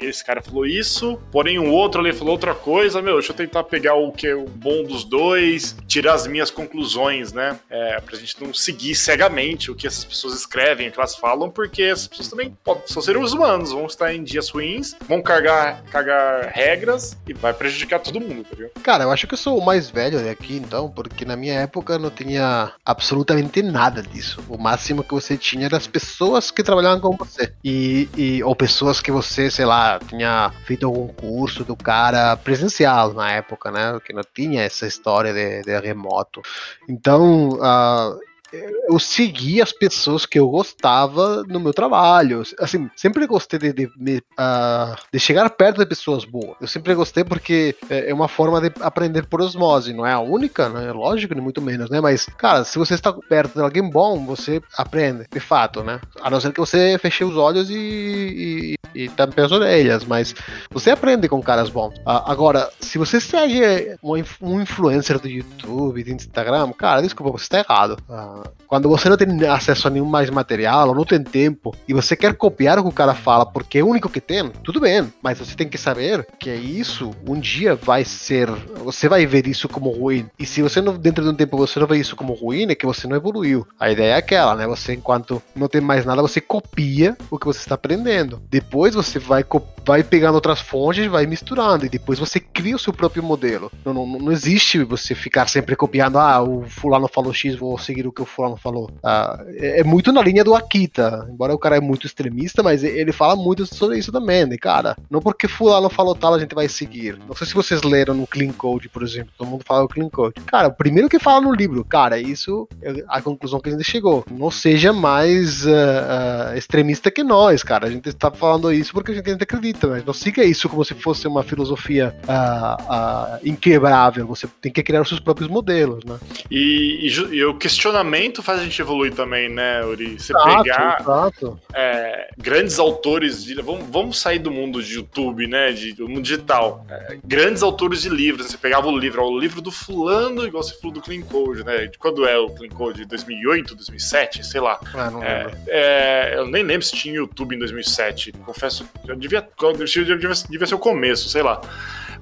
esse cara falou isso, porém o outro ali falou outra coisa, meu, deixa eu tentar pegar o que é o bom dos dois, tirar as minhas conclusões, né? É, pra gente não seguir cegamente o que essas pessoas escrevem, o que elas falam, porque essas pessoas também podem, são seres humanos, vão estar em dias ruins, vão carregar, carregar regras e vai prejudicar todo mundo, tá ligado? Cara, eu acho que eu sou o mais velho aqui, então, porque na minha época não tinha absolutamente nada disso. O máximo que você tinha era as pessoas que trabalhavam com você. E, e ou pessoas que você, sei lá, tinha feito algum curso do cara presencial na época, né? Que não tinha essa história de, de remoto. Então, uh, eu segui as pessoas que eu gostava no meu trabalho. Assim, sempre gostei de, de, de, uh, de chegar perto de pessoas boas. Eu sempre gostei porque é, é uma forma de aprender por osmose. Não é a única, né? Lógico, nem muito menos, né? Mas, cara, se você está perto de alguém bom, você aprende, de fato, né? A não ser que você feche os olhos e, e, e tampe as orelhas, mas você aprende com caras bons. Uh, agora, se você segue um, um influencer do YouTube, do Instagram, cara, desculpa, você está errado. Uh, quando você não tem acesso a nenhum mais material ou não tem tempo e você quer copiar o que o cara fala porque é o único que tem, tudo bem, mas você tem que saber que isso um dia vai ser, você vai ver isso como ruim. E se você não, dentro de um tempo você não vê isso como ruim, é que você não evoluiu. A ideia é aquela, né? Você enquanto não tem mais nada, você copia o que você está aprendendo. Depois você vai vai pegando outras fontes, vai misturando e depois você cria o seu próprio modelo. Não, não, não existe você ficar sempre copiando, ah, o fulano falou X, vou seguir o que fulano falou. Ah, é, é, muito na linha do Akita. Embora o cara é muito extremista, mas ele fala muito sobre isso também. Né, cara, não porque fulano falou tal, a gente vai seguir. Não sei se vocês leram no Clean Code, por exemplo. Todo mundo fala o Clean Code. Cara, o primeiro que fala no livro, cara, isso é a conclusão que a gente chegou. Não seja mais uh, uh, extremista que nós, cara. A gente está falando isso porque a gente acredita, mas não siga isso como se fosse uma filosofia uh, inquebrável. Você tem que criar os seus próprios modelos, né? E, e, e o questionamento faz a gente evoluir também, né, Uri? Você exato, pegar exato. É, grandes autores de. Vamos, vamos sair do mundo de YouTube, né? De, do mundo digital. É, grandes autores de livros. Você pegava o livro, ó, o livro do fulano, igual você falou do Clean Code, né? De quando é o Clean Code? 2008, 2007, sei lá. Ah, não é, é, eu nem lembro se tinha YouTube em 2007. Confesso, eu devia, devia, devia ser o começo, sei lá.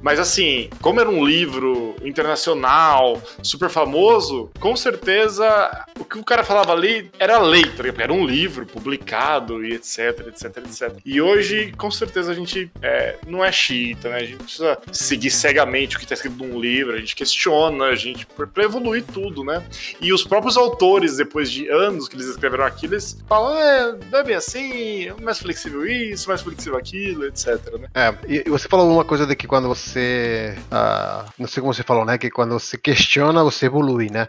Mas assim, como era um livro internacional, super famoso, com certeza o que o cara falava ali era lei, tá era um livro publicado e etc, etc, etc. E hoje, com certeza, a gente é, não é chita, né? A gente precisa seguir cegamente o que está escrito num livro, a gente questiona, a gente para evoluir tudo, né? E os próprios autores, depois de anos que eles escreveram aquilo, eles falam, é, é bem assim, mais flexível isso, mais flexível aquilo, etc, né? É, e você falou uma coisa de que quando você você. Uh, não sei como você falou, né? Que quando você questiona, você evolui, né?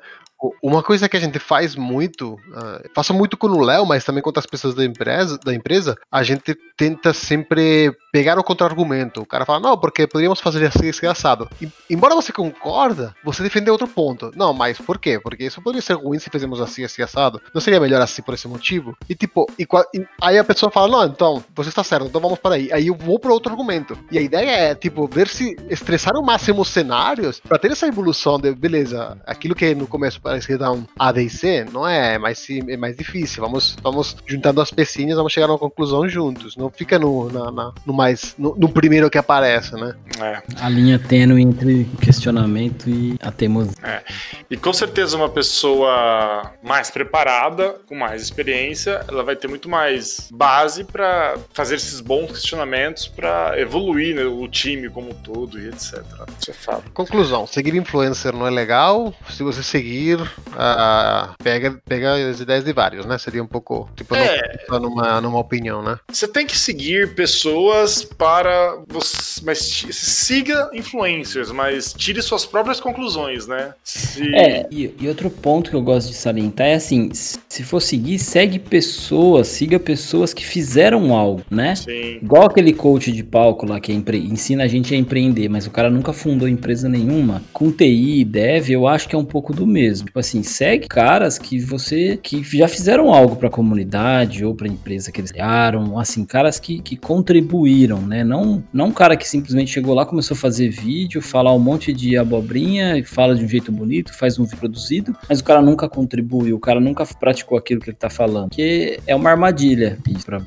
Uma coisa que a gente faz muito, uh, faço muito com o Léo, mas também com outras pessoas da empresa, da empresa, a gente tenta sempre pegar o contra-argumento. O cara fala, não, porque poderíamos fazer assim, assim, assado. E, embora você concorda, você defende outro ponto. Não, mas por quê? Porque isso poderia ser ruim se fizemos assim, assim, assado. Não seria melhor assim por esse motivo? E tipo, e, e, aí a pessoa fala, não, então, você está certo, então vamos para aí. Aí eu vou para outro argumento. E a ideia é, tipo, ver se estressar ao máximo os cenários para ter essa evolução de, beleza, aquilo que no começo para escrita um A, B e C, não é, é mais, é mais difícil. Vamos, vamos juntando as pecinhas, vamos chegar a uma conclusão juntos. Não fica no, na, na, no mais no, no, primeiro que aparece, né? É. A linha tênue entre questionamento e a teimosia. É. E com certeza uma pessoa mais preparada, com mais experiência, ela vai ter muito mais base para fazer esses bons questionamentos para evoluir né, o time como um todo e etc. Isso é fato. Conclusão: seguir influencer não é legal. Se você seguir, uh, pega, pega as ideias de vários, né? Seria um pouco tipo é, numa, numa opinião, né? Você tem que seguir pessoas para você, mas siga influencers, mas tire suas próprias conclusões, né? Se... É, e, e outro ponto que eu gosto de salientar é assim: se for seguir, segue pessoas, siga pessoas que fizeram algo, né? Sim. Igual aquele coach de palco lá que é empre... ensina a gente a empreender, mas o cara nunca fundou empresa nenhuma. Com TI e dev, eu acho que é um pouco do mesmo. Tipo assim, segue caras que você que já fizeram algo para a comunidade ou para a empresa que eles criaram, assim, caras que, que contribuíram, né? Não não um cara que simplesmente chegou lá, começou a fazer vídeo, falar um monte de abobrinha, fala de um jeito bonito, faz um vídeo produzido, mas o cara nunca contribuiu, o cara nunca praticou aquilo que ele tá falando. Que é uma armadilha,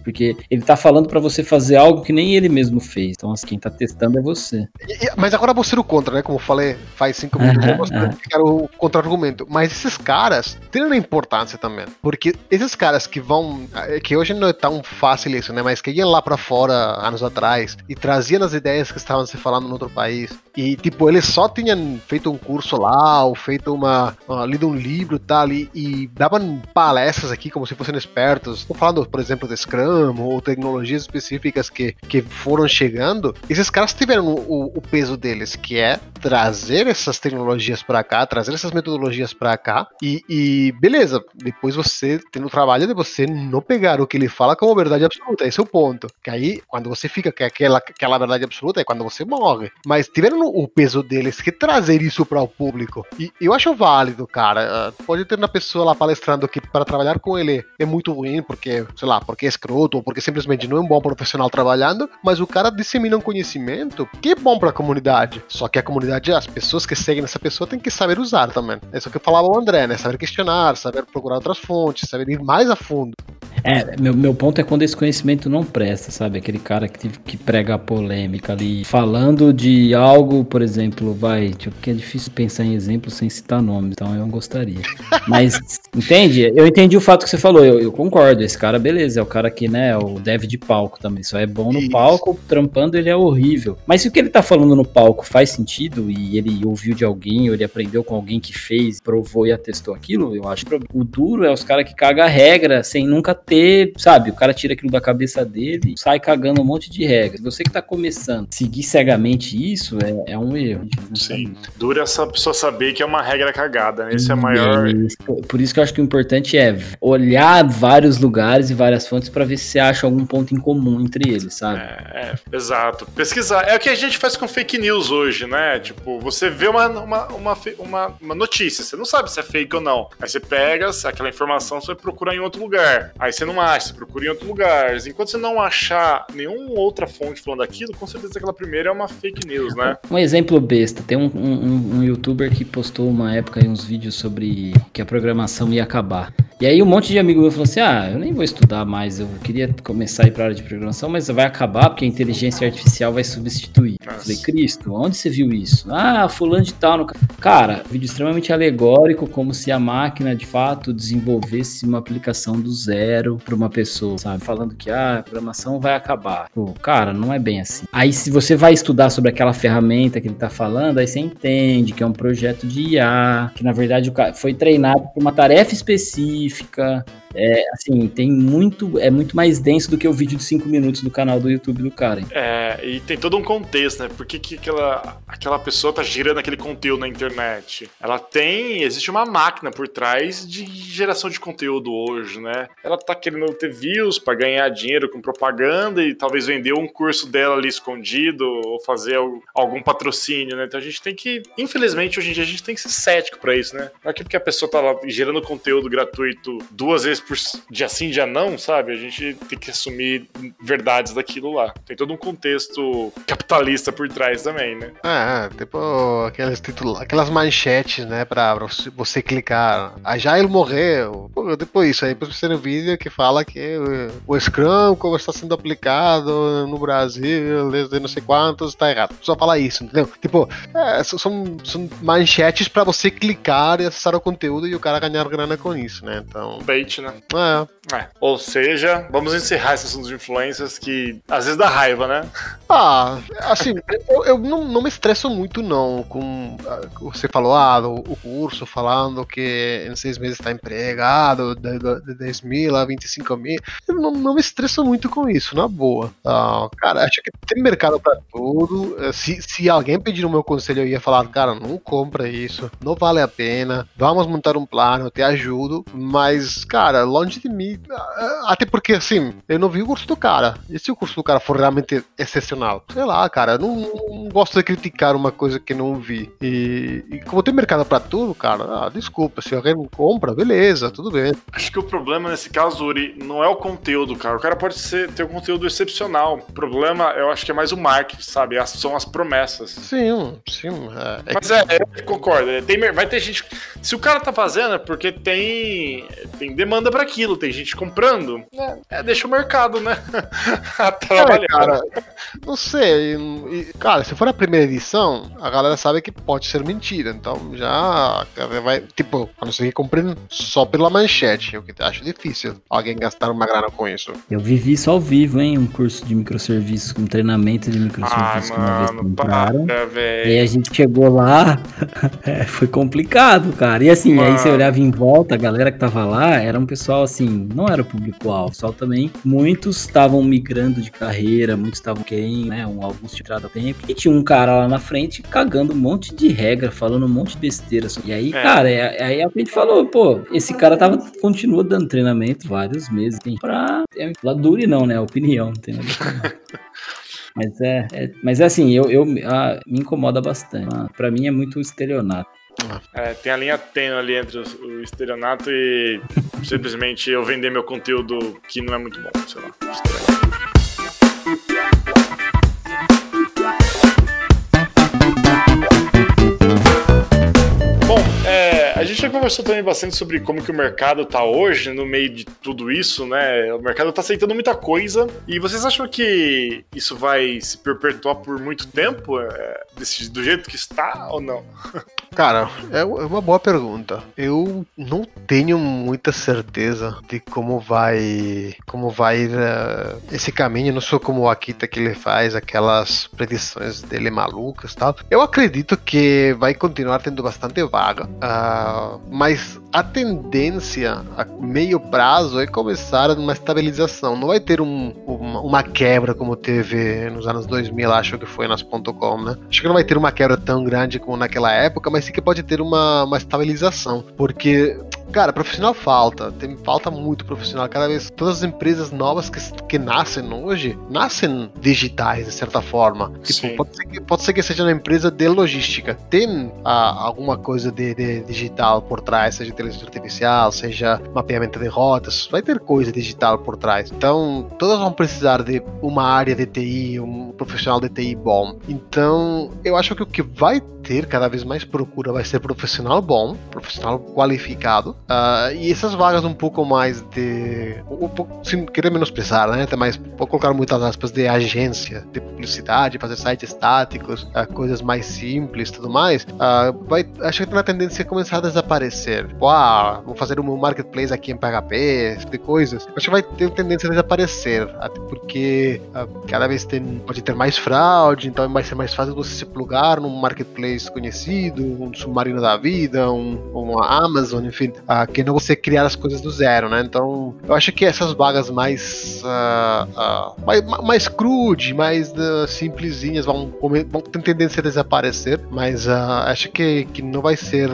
porque ele tá falando para você fazer algo que nem ele mesmo fez. Então, assim, quem tá testando é você. E, mas agora você no contra, né? Como eu falei, faz cinco minutos, eu quero o contra-argumento. Mas esses caras têm importância também. Porque esses caras que vão. Que hoje não é tão fácil isso, né? Mas que iam lá para fora anos atrás e traziam as ideias que estavam se falando no outro país. E, tipo, eles só tinham feito um curso lá, ou feito uma. Lido um livro e tal, e, davam palestras aqui como se fossem expertos. Estou falando, por exemplo, de Scrum ou tecnologias específicas que, que foram chegando. Esses caras tiveram o, o peso deles, que é trazer essas tecnologias para cá, trazer essas metodologias para cá e, e, beleza, depois você tem o trabalho de você não pegar o que ele fala como verdade absoluta, esse é o ponto. Que aí, quando você fica com aquela, aquela verdade absoluta, é quando você morre. Mas tiveram o peso deles que trazer isso para o público. E eu acho válido, cara. Pode ter uma pessoa lá palestrando que para trabalhar com ele é muito ruim, porque, sei lá, porque é escroto, ou porque simplesmente não é um bom profissional trabalhando, mas o cara dissemina um conhecimento que é bom para a comunidade. Só que a comunidade, as pessoas que seguem essa pessoa têm que saber usar também. É isso que falava o André, né? Saber questionar, saber procurar outras fontes, saber ir mais a fundo. É, meu, meu ponto é quando esse conhecimento não presta, sabe? Aquele cara que, que prega a polêmica ali, falando de algo, por exemplo, vai, tipo, que é difícil pensar em exemplos sem citar nomes, então eu não gostaria. Mas, entende? Eu entendi o fato que você falou, eu, eu, concordo, esse cara, beleza, é o cara que, né, é o dev de palco também, só é bom no Isso. palco, trampando ele é horrível. Mas se o que ele tá falando no palco faz sentido e ele ouviu de alguém, ou ele aprendeu com alguém que fez, provou e atestou aquilo, eu acho que o duro é os caras que cagam a regra sem nunca ter, sabe? O cara tira aquilo da cabeça dele e sai cagando um monte de regras. Você que tá começando, seguir cegamente isso é, é um erro. Sim. Dura essa pessoa saber que é uma regra cagada, né? Esse é maior. Por isso que eu acho que o importante é olhar vários lugares e várias fontes para ver se você acha algum ponto em comum entre eles, sabe? É, é, exato. Pesquisar. É o que a gente faz com fake news hoje, né? Tipo, você vê uma, uma, uma, uma, uma notícia, você não sabe se é fake ou não. Aí você pega aquela informação, você vai procurar em outro lugar. Aí você não acha, você procura em outro lugar. Enquanto você não achar nenhuma outra fonte falando aquilo, com certeza aquela primeira é uma fake news, né? Um exemplo besta, tem um, um, um youtuber que postou uma época uns vídeos sobre que a programação ia acabar. E aí um monte de amigo meu falou assim: ah, eu nem vou estudar mais, eu queria começar a ir para a área de programação, mas vai acabar porque a inteligência artificial vai substituir. Eu falei, Cristo, onde você viu isso? Ah, fulano de tal. No... Cara, vídeo extremamente alegórico, como se a máquina de fato desenvolvesse uma aplicação do zero para uma pessoa, sabe? Falando que ah, a programação vai acabar. Pô, cara, não é bem assim. Aí se você vai estudar sobre aquela ferramenta que ele tá falando, aí você entende que é um projeto de IA, que na verdade foi treinado para uma tarefa específica. É, assim, tem muito. É muito mais denso do que o vídeo de 5 minutos do canal do YouTube do cara. É, e tem todo um contexto, né? Por que, que aquela, aquela pessoa tá gerando aquele conteúdo na internet? Ela tem. Existe uma máquina por trás de geração de conteúdo hoje, né? Ela tá querendo ter views para ganhar dinheiro com propaganda e talvez vender um curso dela ali escondido ou fazer algum patrocínio, né? Então a gente tem que. Infelizmente, hoje em dia a gente tem que ser cético para isso, né? Não é porque a pessoa tá lá gerando conteúdo gratuito duas vezes por dia sim, dia não, sabe? A gente tem que assumir verdades daquilo lá. Tem todo um contexto capitalista por trás também, né? É, tipo aquelas, titula aquelas manchetes, né, pra você clicar. A ah, Jair morreu. Pô, depois isso aí, depois você no vídeo que fala que o Scrum, como está sendo aplicado no Brasil, desde não sei quantos, tá errado. Só falar isso, entendeu? Tipo, é, são, são manchetes pra você clicar e acessar o conteúdo e o cara ganhar grana com isso, né? Então. Bait, né? É. é. Ou seja, vamos encerrar esse assunto de influências que às vezes dá raiva, né? Ah, assim, eu, eu não, não, me estresso muito, não, com. Ah, você falou, ah, o, o curso falando que em seis meses está empregado, de, de 10 mil a 25 mil. Eu não, não me estresso muito com isso, na boa. Ah, cara, acho que tem mercado para tudo. Eh, se, se alguém pedir o meu conselho, eu ia falar, cara, não compra isso, não vale a pena, vamos montar um plano, eu te ajudo, mas, cara, longe de mim. Ah, até porque, assim, eu não vi o curso do cara. E se o curso do cara for realmente excepcional? Sei lá, cara, não, não gosto de criticar uma coisa que não vi. E, e como tem mercado para tudo, cara, ah, desculpa, se alguém não compra, beleza, tudo bem. Acho que o problema nesse caso, Uri, não é o conteúdo, cara. O cara pode ser, ter um conteúdo excepcional. O problema, eu acho que é mais o marketing, sabe? São as promessas. Sim, sim. É, é Mas é, eu concordo. É, tem, vai ter gente. Se o cara tá fazendo, é porque tem, tem demanda para aquilo, tem gente comprando. É, deixa o mercado, né? Trabalhar. É, cara, não sei. E, cara, se for a primeira edição, a galera sabe que pode ser mentira. Então já vai. Tipo, a não ser que comprem só pela manchete, o que acho difícil alguém gastar uma grana com isso. Eu vivi isso ao vivo, hein? Um curso de microserviços, um treinamento de microserviços ah, que uma vez compraram. Para, e a gente chegou lá, é, foi complicado, cara. E assim, mano. aí você olhava em volta, a galera que tava lá era um pessoal assim, não era público-alvo, só também. Muitos estavam migrando de carreira, muitos estavam querendo, né? Um, alguns tiraram tempo. E tinha um cara lá na frente cagando um monte de regra, falando um monte de besteira. E aí, é. cara, é, aí a gente falou, pô, esse cara tava, continua dando treinamento vários meses. Tem pra. É, lá dure não, né? Opinião, tem nada Mas é, é, mas é assim, eu, eu ah, me incomoda bastante. Ah, para mim é muito estelionato. É, tem a linha tênue ali entre o, o estelionato e simplesmente eu vender meu conteúdo que não é muito bom, sei lá. Estranho. A gente já conversou também bastante sobre como que o mercado tá hoje no meio de tudo isso, né? O mercado tá aceitando muita coisa. E vocês acham que isso vai se perpetuar por muito tempo? É, desse, do jeito que está ou não? Cara, é, é uma boa pergunta. Eu não tenho muita certeza de como vai como vai uh, esse caminho. não sou como o Akita que ele faz aquelas predições dele malucas, tal. Eu acredito que vai continuar tendo bastante vaga. Uh, mas a tendência a meio prazo é começar uma estabilização. Não vai ter um, uma, uma, quebra como teve nos anos 2000, acho que foi nas .com, né? Acho que não vai ter uma quebra tão grande como naquela época, mas sim que pode ter uma, uma estabilização. Porque Cara, profissional falta. Tem, falta muito profissional. Cada vez todas as empresas novas que, que nascem hoje nascem digitais, de certa forma. Tipo, pode ser, que, pode ser que seja uma empresa de logística. Tem ah, alguma coisa de, de, digital por trás, seja inteligência artificial, seja mapeamento de rotas. Vai ter coisa digital por trás. Então, todas vão precisar de uma área de TI, um profissional de TI bom. Então, eu acho que o que vai ter cada vez mais procura vai ser profissional bom, profissional qualificado, uh, e essas vagas um pouco mais de. Um pouco, sem querer menosprezar, né? Mas vou colocar muitas aspas de agência, de publicidade, fazer sites estáticos, uh, coisas mais simples tudo mais, uh, vai, acho que tem uma tendência a começar a desaparecer. Tipo, ah, vou fazer um marketplace aqui em PHP, esse tipo de coisas. Acho que vai ter tendência a desaparecer, até porque cada vez tem, pode ter mais fraude, então vai ser mais fácil você se plugar num marketplace desconhecido, um Submarino da Vida, um, uma Amazon, enfim, que não você criar as coisas do zero, né? Então, eu acho que essas vagas mais uh, uh, mais, mais crude, mais uh, simplesinhas vão, vão ter tendência a desaparecer, mas uh, acho que, que não vai ser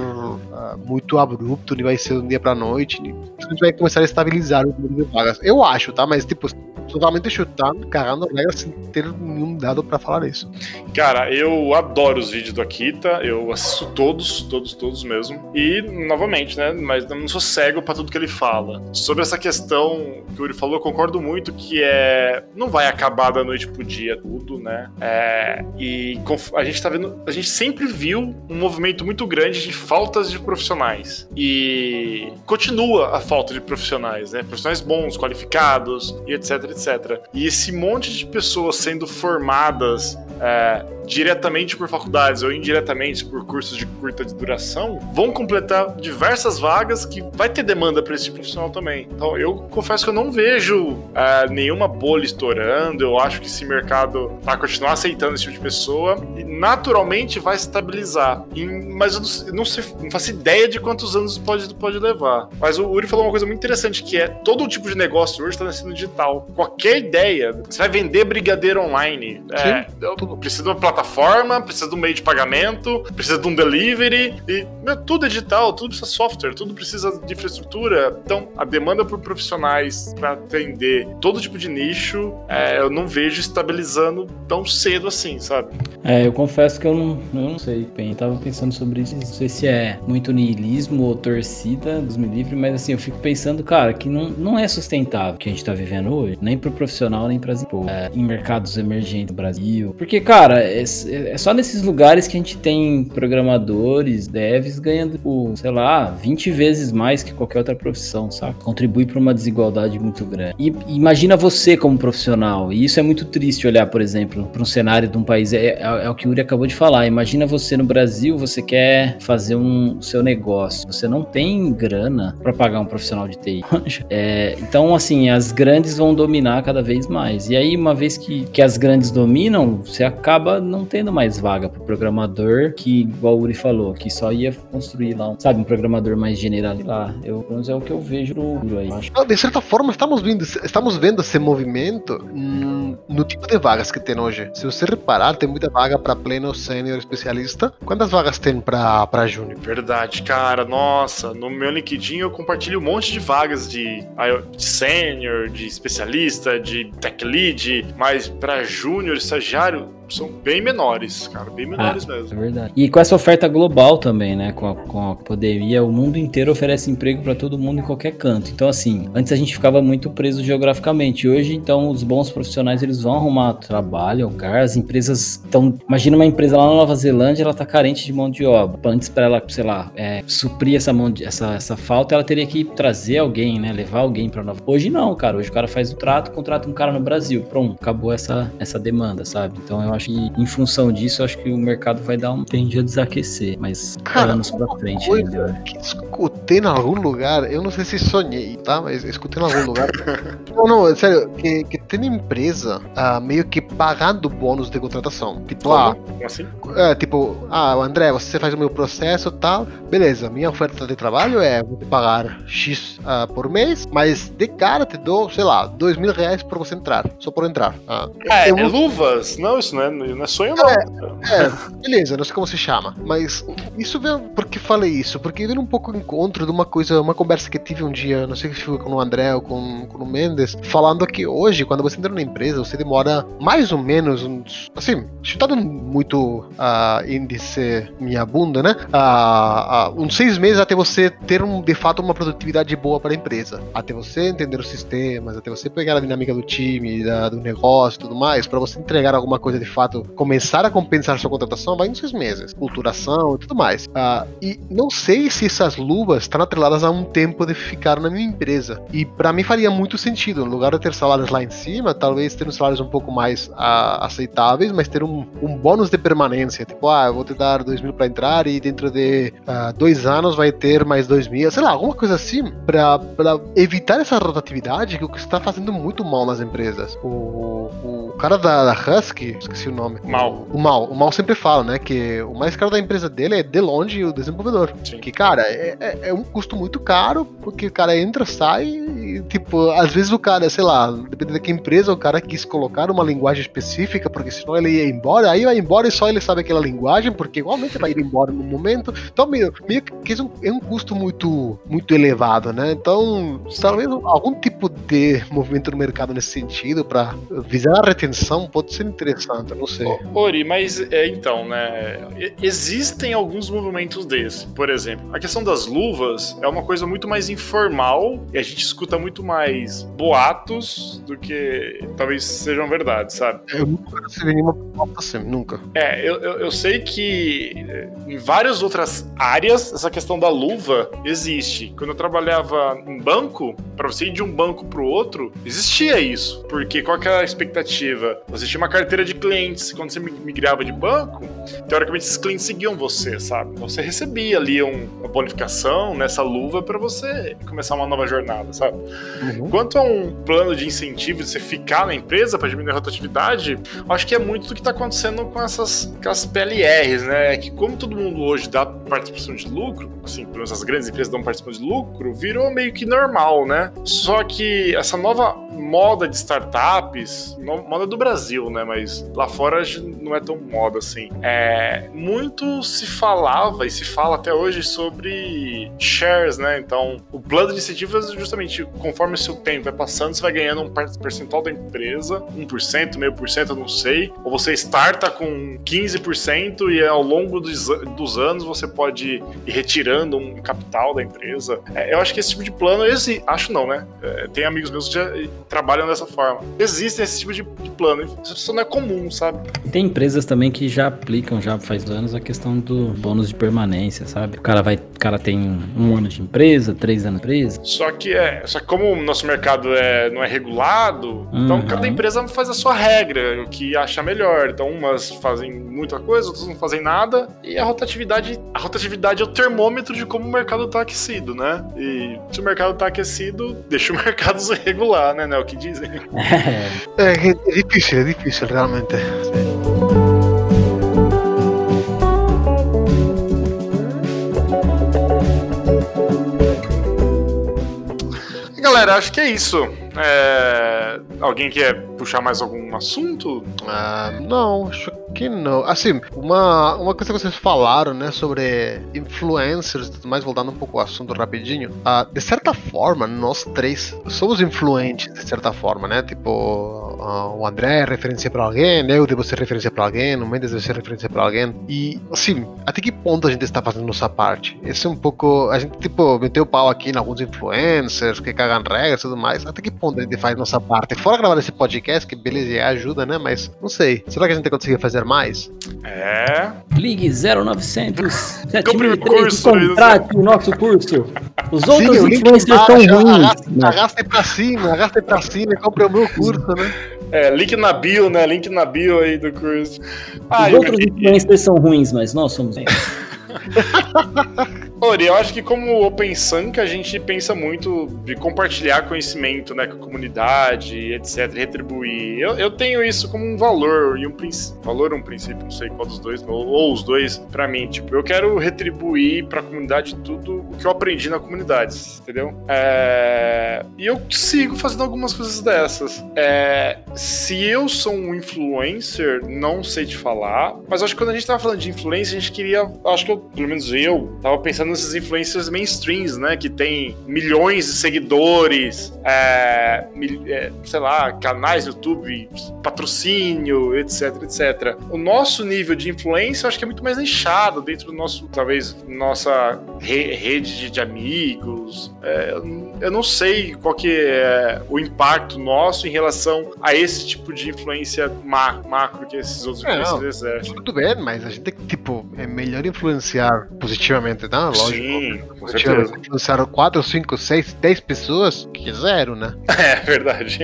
muito abrupto, nem vai ser um dia pra noite, a gente vai começar a estabilizar o número de vagas. Eu acho, tá? Mas, tipo, totalmente chutando, cagando regras sem ter nenhum dado para falar isso. Cara, eu adoro os vídeos do Akita, eu assisto todos, todos, todos mesmo. E, novamente, né? Mas não sou cego para tudo que ele fala. Sobre essa questão que o Yuri falou, eu concordo muito que é. Não vai acabar da noite pro dia tudo, né? É, e a gente tá vendo. A gente sempre viu um movimento muito grande de faltas de profissionais. E continua a falta de profissionais, né? Profissionais bons, qualificados e etc, etc. E esse monte de pessoas sendo formadas é, diretamente por faculdades ou indiretamente por cursos de curta duração, vão completar diversas vagas que vai ter demanda para esse profissional também. Então, eu confesso que eu não vejo é, nenhuma bolha estourando. Eu acho que esse mercado vai continuar aceitando esse tipo de pessoa e naturalmente vai estabilizar. E, mas eu não, não, sei, não, faço ideia de quantos anos pode, pode levar. Mas o Uri falou uma coisa muito interessante que é todo tipo de negócio hoje está nascendo digital. Qualquer ideia, você vai vender brigadeiro online. É, precisa de uma plataforma, precisa de um meio de pagamento, precisa de um delivery, e meu, tudo é digital, tudo precisa de software, tudo precisa de infraestrutura. Então, a demanda por profissionais para atender todo tipo de nicho, é, eu não vejo estabilizando tão cedo assim, sabe? É, eu confesso que eu não, eu não sei, bem, tava pensando sobre isso, não sei se é muito niilismo ou torcida dos me livre, mas assim, eu fico pensando, cara, que não, não é sustentável o que a gente tá vivendo hoje, nem pro profissional, nem para é, em mercados emergentes do Brasil. Porque, cara, é, é, só nesses lugares que a gente tem programadores, devs ganhando, sei lá, 20 vezes mais que qualquer outra profissão, sabe? Contribui para uma desigualdade muito grande. E imagina você como profissional, e isso é muito triste olhar, por exemplo, para um cenário de um país. É, é, é, o que o Uri acabou de falar. Imagina você no Brasil, você quer fazer um seu negócio, você não tem grana para pagar um profissional de TI. É, então, assim, as grandes vão dominar cada vez mais. E aí, uma vez que, que as grandes dominam, você acaba não tendo mais vaga para programador que, igual o Uri falou, que só ia construir lá, um, sabe, um programador mais general lá. Eu, pelo menos é o que eu vejo no aí. De certa forma, estamos vendo, estamos vendo esse movimento no tipo de vagas que tem hoje. Se você reparar, tem muita vaga para pleno, sênior, especialista. Quantas vagas tem para júnior? Verdade, cara. Nossa, no meu LinkedIn eu compartilho um monte de vagas de, de sênior, de especialista, de tech lead, mas para júnior, estagiário, são bem menores, cara, bem menores é, mesmo. É verdade. E com essa oferta global também, né? Com a, com a pandemia, o mundo inteiro oferece emprego para todo mundo em qualquer canto. Então, assim, antes a gente ficava muito preso geograficamente. Hoje, então, os bons profissionais eles vão arrumar trabalho, lugar. As empresas estão. Imagina uma empresa lá na Nova Zelândia, ela tá carente de mão de obra. Antes, para ela, sei lá, é, suprir essa, mão de, essa, essa falta, ela teria que trazer alguém, né? Levar alguém para Nova. Hoje não, cara. Hoje o cara faz o trato, contrata um cara no Brasil. Pronto, acabou essa, essa demanda, sabe? Então eu acho que, em função disso, acho que o mercado vai dar um. tende a desaquecer, mas Cara, anos pra frente ainda. Que escutei em algum lugar, eu não sei se sonhei, tá? Mas escutei em algum lugar. não, não, é sério, que, que tem empresa uh, meio que pagando bônus de contratação. Tipo, ah, assim? É, tipo, ah, André, você faz o meu processo e tal, beleza, minha oferta de trabalho é vou te pagar X uh, por mês, mas de cara te dou, sei lá, dois mil reais por você entrar, só por entrar. Ah, é, é luvas? Não, isso não é, não é sonho, não. É, é, beleza, não sei como se chama. Mas isso veio. Por que falei isso? Porque veio um pouco encontro de uma coisa, uma conversa que tive um dia, não sei se foi com o André ou com, com o Mendes, falando que hoje, quando você entra na empresa, você demora mais ou menos uns. Assim, chutando muito uh, índice minha bunda, né? Uh, uh, uns seis meses até você ter um, de fato uma produtividade boa para a empresa. Até você entender os sistemas, até você pegar a dinâmica do time, da, do negócio e tudo mais, para você entregar alguma coisa de fato começar a compensar sua contratação vai em seis meses, culturação e tudo mais. Uh, e não sei se essas luvas estão atreladas a um tempo de ficar na minha empresa. E para mim faria muito sentido, no lugar de ter salários lá em cima, talvez ter uns salários um pouco mais uh, aceitáveis, mas ter um, um, bônus de permanência. Tipo, ah, eu vou te dar dois mil para entrar e dentro de uh, dois anos vai ter mais dois mil, sei lá, alguma coisa assim, para evitar essa rotatividade que o que está fazendo muito mal nas empresas. O, o cara da, da Husky, esqueci o nome. Mal. O Mal. O Mal sempre fala, né? Que o mais caro da empresa dele é de longe o desenvolvedor. Sim. Que, cara, é, é, é, um custo muito caro, porque o cara entra, sai e, tipo, às vezes o cara, sei lá, dependendo da que empresa, o cara quis colocar uma linguagem específica, porque senão ele ia embora, aí vai embora e só ele sabe aquela linguagem, porque igualmente vai ir embora no momento. Então, meio, meio que um, é um custo muito, muito elevado, né? Então, talvez algum tipo de movimento no mercado nesse sentido, para visar a retenção, pode ser interessante, não sei. Ori, mas é, então, né? Existem alguns movimentos desse. Por exemplo, a questão das luvas é uma coisa muito mais informal e a gente escuta muito mais boatos do que talvez sejam verdade, sabe? Eu nunca recebi nenhuma proposta assim, nunca. É, eu, eu, eu, sei que eh, em várias outras áreas essa questão da luva existe. Quando eu trabalhava em banco, para você ir de um banco para o outro, existia isso. Porque qual que era a expectativa? Você tinha uma carteira de clientes, quando você migrava de banco, teoricamente esses clientes seguiam você, sabe? Você recebia ali um, uma bonificação nessa luva para você começar uma nova jornada, sabe? Uhum. Quanto a um plano de incentivo de você ficar na empresa para diminuir a rotatividade, acho que é muito do que está acontecendo com essas, com as PLRs, né? É que como todo mundo hoje dá participação de lucro, assim, pelo menos as grandes empresas dão participação de lucro, virou meio que normal, né? Só que essa nova moda de startups, moda do Brasil, né? Mas lá fora não é tão moda assim. É, muito se falava e se fala até hoje sobre shares, né? Então, o plano de incentivos é justamente conforme o seu tempo vai passando, você vai ganhando um percentual da empresa, 1%, meio por cento, eu não sei. Ou você starta com 15% e ao longo dos, dos anos você pode ir retirando um capital da empresa. É, eu acho que esse tipo de plano, esse, acho não, né? É, tem amigos meus que já trabalham dessa forma. Existe esse tipo de, de plano, isso não é comum, sabe? Tem empresas também que já aplicam, já faz anos, a questão do bônus de permanência, sabe? O cara vai, o cara tem um ano de empresa, três anos de empresa. Só que é, só que como o nosso mercado é, não é regulado, então uhum. então cada empresa faz a sua regra, o que acha melhor. Então umas fazem muita coisa, outras não fazem nada, e a rotatividade, a rotatividade é o termômetro de como o mercado tá aquecido, né? E se o mercado tá aquecido, deixa o mercado se regular, né? É o que dizem. É, é difícil, é difícil realmente. Sim. galera, acho que é isso. É... Alguém quer puxar mais algum assunto? Ah, não, acho que não. Assim, uma, uma coisa que vocês falaram, né, sobre influencers e tudo mais, voltando um pouco ao assunto rapidinho. Ah, de certa forma, nós três somos influentes, de certa forma, né? Tipo, ah, o André é referência para alguém, eu devo ser referência para alguém, o Mendes deve ser referência para alguém. E, assim, até que ponto a gente está fazendo nossa parte? Esse é um pouco. A gente, tipo, meteu o pau aqui em alguns influencers que cagam regras e tudo mais. Até que ponto a gente faz nossa parte? Fora gravar esse podcast, que beleza, ajuda, né? Mas, não sei. Será que a gente conseguir fazer mais? É. Ligue 0900 703 contrate o nosso curso. Os outros Sim, influencers estão ruins. Arrasta pra cima, arrasta pra cima e compre o meu curso, né? É, link na bio, né? Link na bio aí do curso. Ah, Os outros influencers são ruins, mas nós somos bem. Ori, eu acho que como Open Sun, a gente pensa muito de compartilhar conhecimento né, com a comunidade, etc, retribuir. Eu, eu tenho isso como um valor e um princípio, valor um princípio, não sei qual dos dois, ou, ou os dois, para mim. Tipo, eu quero retribuir para a comunidade tudo o que eu aprendi na comunidade, entendeu? É... E eu sigo fazendo algumas coisas dessas. É... Se eu sou um influencer, não sei te falar, mas acho que quando a gente tava falando de influência, a gente queria, acho que eu, pelo menos eu, tava pensando nesses influencers mainstreams, né? Que tem milhões de seguidores, é, é, sei lá, canais YouTube, patrocínio, etc, etc. O nosso nível de influência eu acho que é muito mais nichado dentro do nosso, talvez, nossa re rede de, de amigos. É, eu não sei qual que é o impacto nosso em relação a esse tipo de influência macro, macro que esses outros é, influencers exercem. Tudo bem, mas a gente, tipo, é melhor influenciar positivamente, tá? Lógico. Sim, com certeza. Influenciaram 4, 5, 6, 10 pessoas que zero, né? É verdade.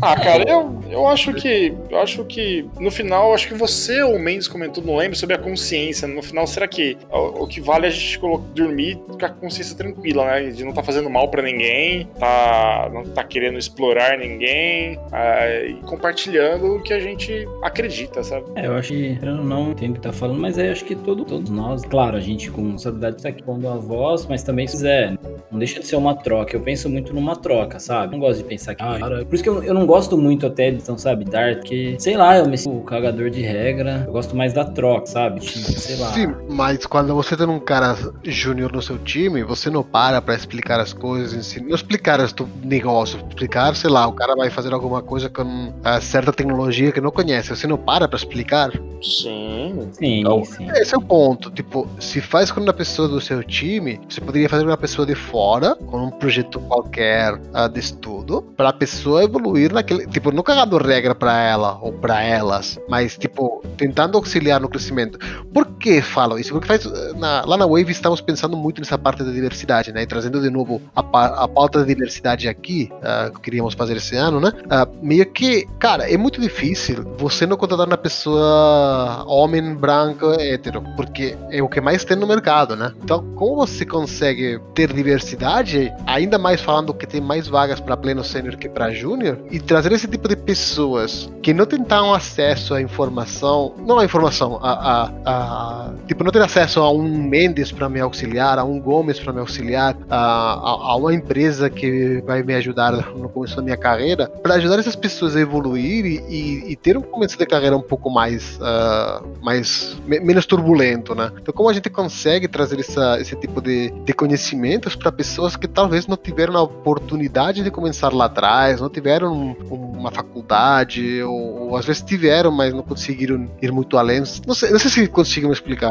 Ah, cara, eu, eu acho que. Eu acho que no final, acho que você ou o Mendes comentou, não lembro, sobre a consciência. No final, será que o, o que vale é a gente dormir com a consciência tranquila, né? De não estar tá fazendo mal para ninguém, tá, não tá querendo explorar ninguém, é, e compartilhando o que a gente acredita, sabe? É, eu acho que eu não entendo o que tá falando, mas é, acho que todo, todos nós, claro, a gente com saudade está aqui pondo a voz, mas também se quiser. Não deixa de ser uma troca. Eu penso muito numa troca, sabe? Não gosto de pensar que. Ah, cara, por isso que eu, eu não gosto muito até de, então, sabe, dar, porque, sei lá, eu me sinto cagador de regra. Eu gosto mais da troca, sabe? Tipo, sei lá. Sim, mas quando você tem um cara júnior no seu time, você não para pra explicar as coisas, ensinar, não explicar o negócio, explicar, sei lá, o cara vai fazer alguma coisa com a certa tecnologia que não conhece, você não para pra explicar. Sim. Sim, Então, sim. esse é o ponto. Tipo, se faz com uma pessoa do seu time, você poderia fazer com uma pessoa de fora, com um projeto qualquer ah, de estudo, para a pessoa evoluir naquele. Tipo, não cagando regra para ela ou para elas, mas, tipo, tentando auxiliar no crescimento. Por que falo isso? Porque faz, na- lá na Wave estamos pensando muito nessa parte da diversidade, né? E trazendo de novo a, a pauta da diversidade aqui, ah, que queríamos fazer esse ano, né? Ah, meio que, cara, é muito difícil você não contratar uma pessoa homem, branco, hétero, porque é o que mais tem no mercado, né? Então, como você consegue ter diversidade, ainda mais falando que tem mais vagas para pleno sênior que para júnior, e trazer esse tipo de pessoas que não tentaram acesso à informação, não à informação, a, a, a- tipo, não ter acesso a um Mendes para me auxiliar, a um Gomes para me auxiliar, a, a, a uma empresa que vai me ajudar no começo da minha carreira, para ajudar essas pessoas a evoluir e, e- e ter um começo de carreira um pouco mais, ah, mais me- menos turbulento, né? Então, como a gente consegue trazer essa, esse tipo de, de conhecimentos para pessoas que talvez não tiveram a oportunidade de começar lá atrás, não tiveram um- uma faculdade, ou, ou às vezes tiveram, mas não conseguiram ir muito além. Não sei, não sei se consigo me explicar.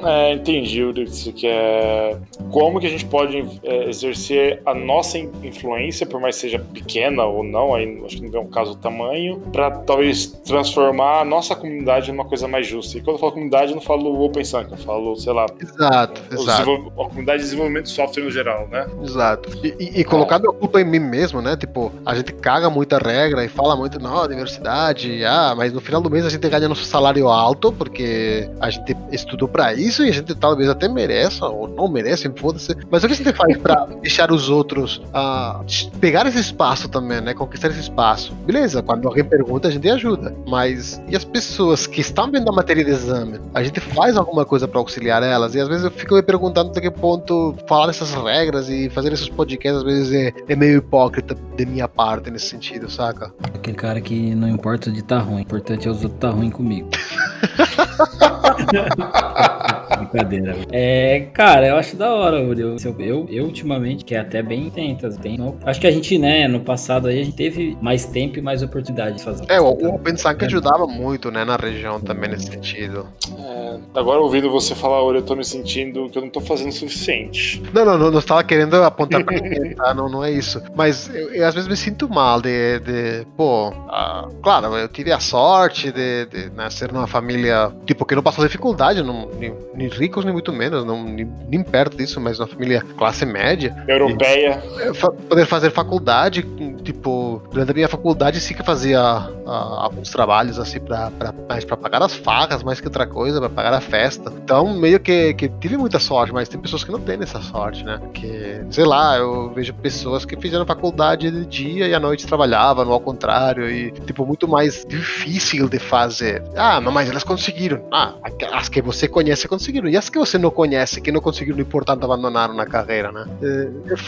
É, entendi o que você quer. Como que a gente pode é, exercer a nossa in- influência, por mais que seja pequena ou não, aí acho que não é um caso do tamanho, para talvez transformar a nossa comunidade numa coisa mais justa. E quando eu falo comunidade, eu não falo Open Sank, eu falo, sei lá, Exato, exato. a comunidade de desenvolvimento de software no geral, né? Exato. E, e, e colocando a culpa em mim mesmo, né? Tipo, a gente caga muita regra e fala muito, não, diversidade, ah, mas no final do mês a gente ganha nosso salário alto porque a gente estudou pra isso e a gente talvez até mereça, ou não merece, foda-se. Mas o que a gente faz pra deixar os outros ah, pegar esse espaço também, né? Conquistar esse espaço? Beleza, quando alguém pergunta, a gente ajuda. Mas e as pessoas que estão vendo a matéria de exame? A gente faz alguma coisa pra auxiliar elas? E às vezes eu fico me perguntando até que ponto falar essas regras e fazer esses podcasts às vezes é, é meio hipócrita de minha parte nesse sentido, saca? Aquele cara que não importa de tá ruim, o importante é os outros tá ruim comigo. Brincadeira. É, cara, eu acho da hora, Uri. Eu, eu, eu ultimamente, que é até bem tentas, bem. não- Acho que a gente, né, no passado aí, a gente teve mais tempo e mais oportunidade de fazer. É, o, o pensar que ajudava muito, né, na região também nesse sentido. É, agora ouvindo você falar, olha, eu tô me sentindo que eu não tô fazendo o suficiente. Não, não, não, não estava querendo apontar pra ninguém, tá? Não, não é isso. Mas eu, eu às vezes me sinto mal de, de pô, ah, claro, eu tive a sorte de, de nascer numa família, tipo, que não passou dificuldade, não, nem, ricos, nem muito menos, não, nem, nem perto disso, mas uma família classe média. Europeia. É, fa- Poder fazer faculdade, tipo, durante a minha faculdade sim que fazia ah, alguns trabalhos assim pra, pra, mais pra pagar as farras, mais que outra coisa, pra pagar a festa. Então, meio que, que tive muita sorte, mas tem pessoas que não têm essa sorte, né? Que, sei lá, eu vejo pessoas que fizeram faculdade de dia e à noite trabalhavam, ou ao contrário, e, tipo, muito mais difícil de fazer. Ah, mas elas conseguiram. Ah, as que você conhece conseguiram. E as que você não conhece, que não conseguiram, no importante, abandonaram na carreira, né?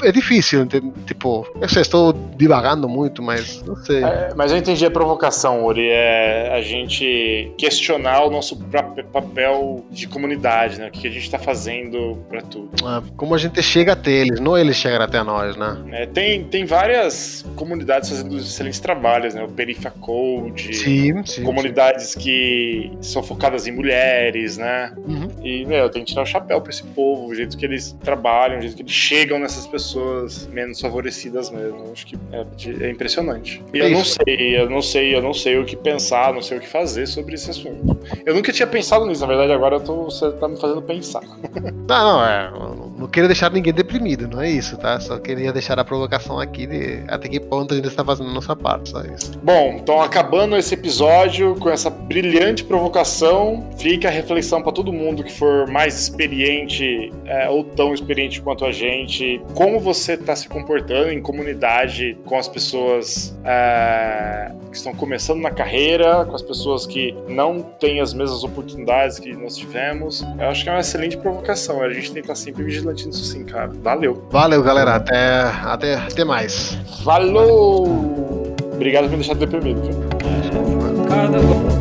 É, é difícil, ente- tipo, eu sei, estou divagando muito, mas não sei. É, mas eu entendi a provocação, Uri. É a gente questionar o nosso próprio papel de comunidade, né? O que a gente tá fazendo pra tudo. Ah, Como a gente chega até eles, não eles chegarem até nós, né? É, tem, tem várias comunidades fazendo excelentes trabalhos, né? O Perifa Code. Sim, sim. Comunidades que são focadas em mulheres, né? sim. Uhum. E, meu, tem que tirar o chapéu pra esse povo, o jeito que eles trabalham, o jeito que eles chegam nessas pessoas menos favorecidas mesmo. Acho que é, é impressionante. E É eu não sei, eu não sei, eu não sei o que pensar, não sei o que fazer sobre esse assunto. Eu nunca tinha pensado nisso, na verdade, agora tô, você tá me fazendo pensar. Não, não, é. Não, quero deixar ninguém deprimido, não é isso, tá? Só queria deixar a provocação aqui de até que ponto a gente está fazendo a nossa parte, só isso. Bom, então acabando esse episódio com essa brilhante provocação, fica a reflexão pra todo mundo que que for mais experiente é, ou tão experiente quanto a gente, como você está se comportando em comunidade com as pessoas é, que estão começando na carreira, com as pessoas que não têm as mesmas oportunidades que nós tivemos. Eu acho que é uma excelente provocação. A gente tem que estar sempre vigilante nisso sim, cara. Valeu. Valeu, galera. Até, até, até mais. Falou! Obrigado por me deixar deprimido. Cara. Cada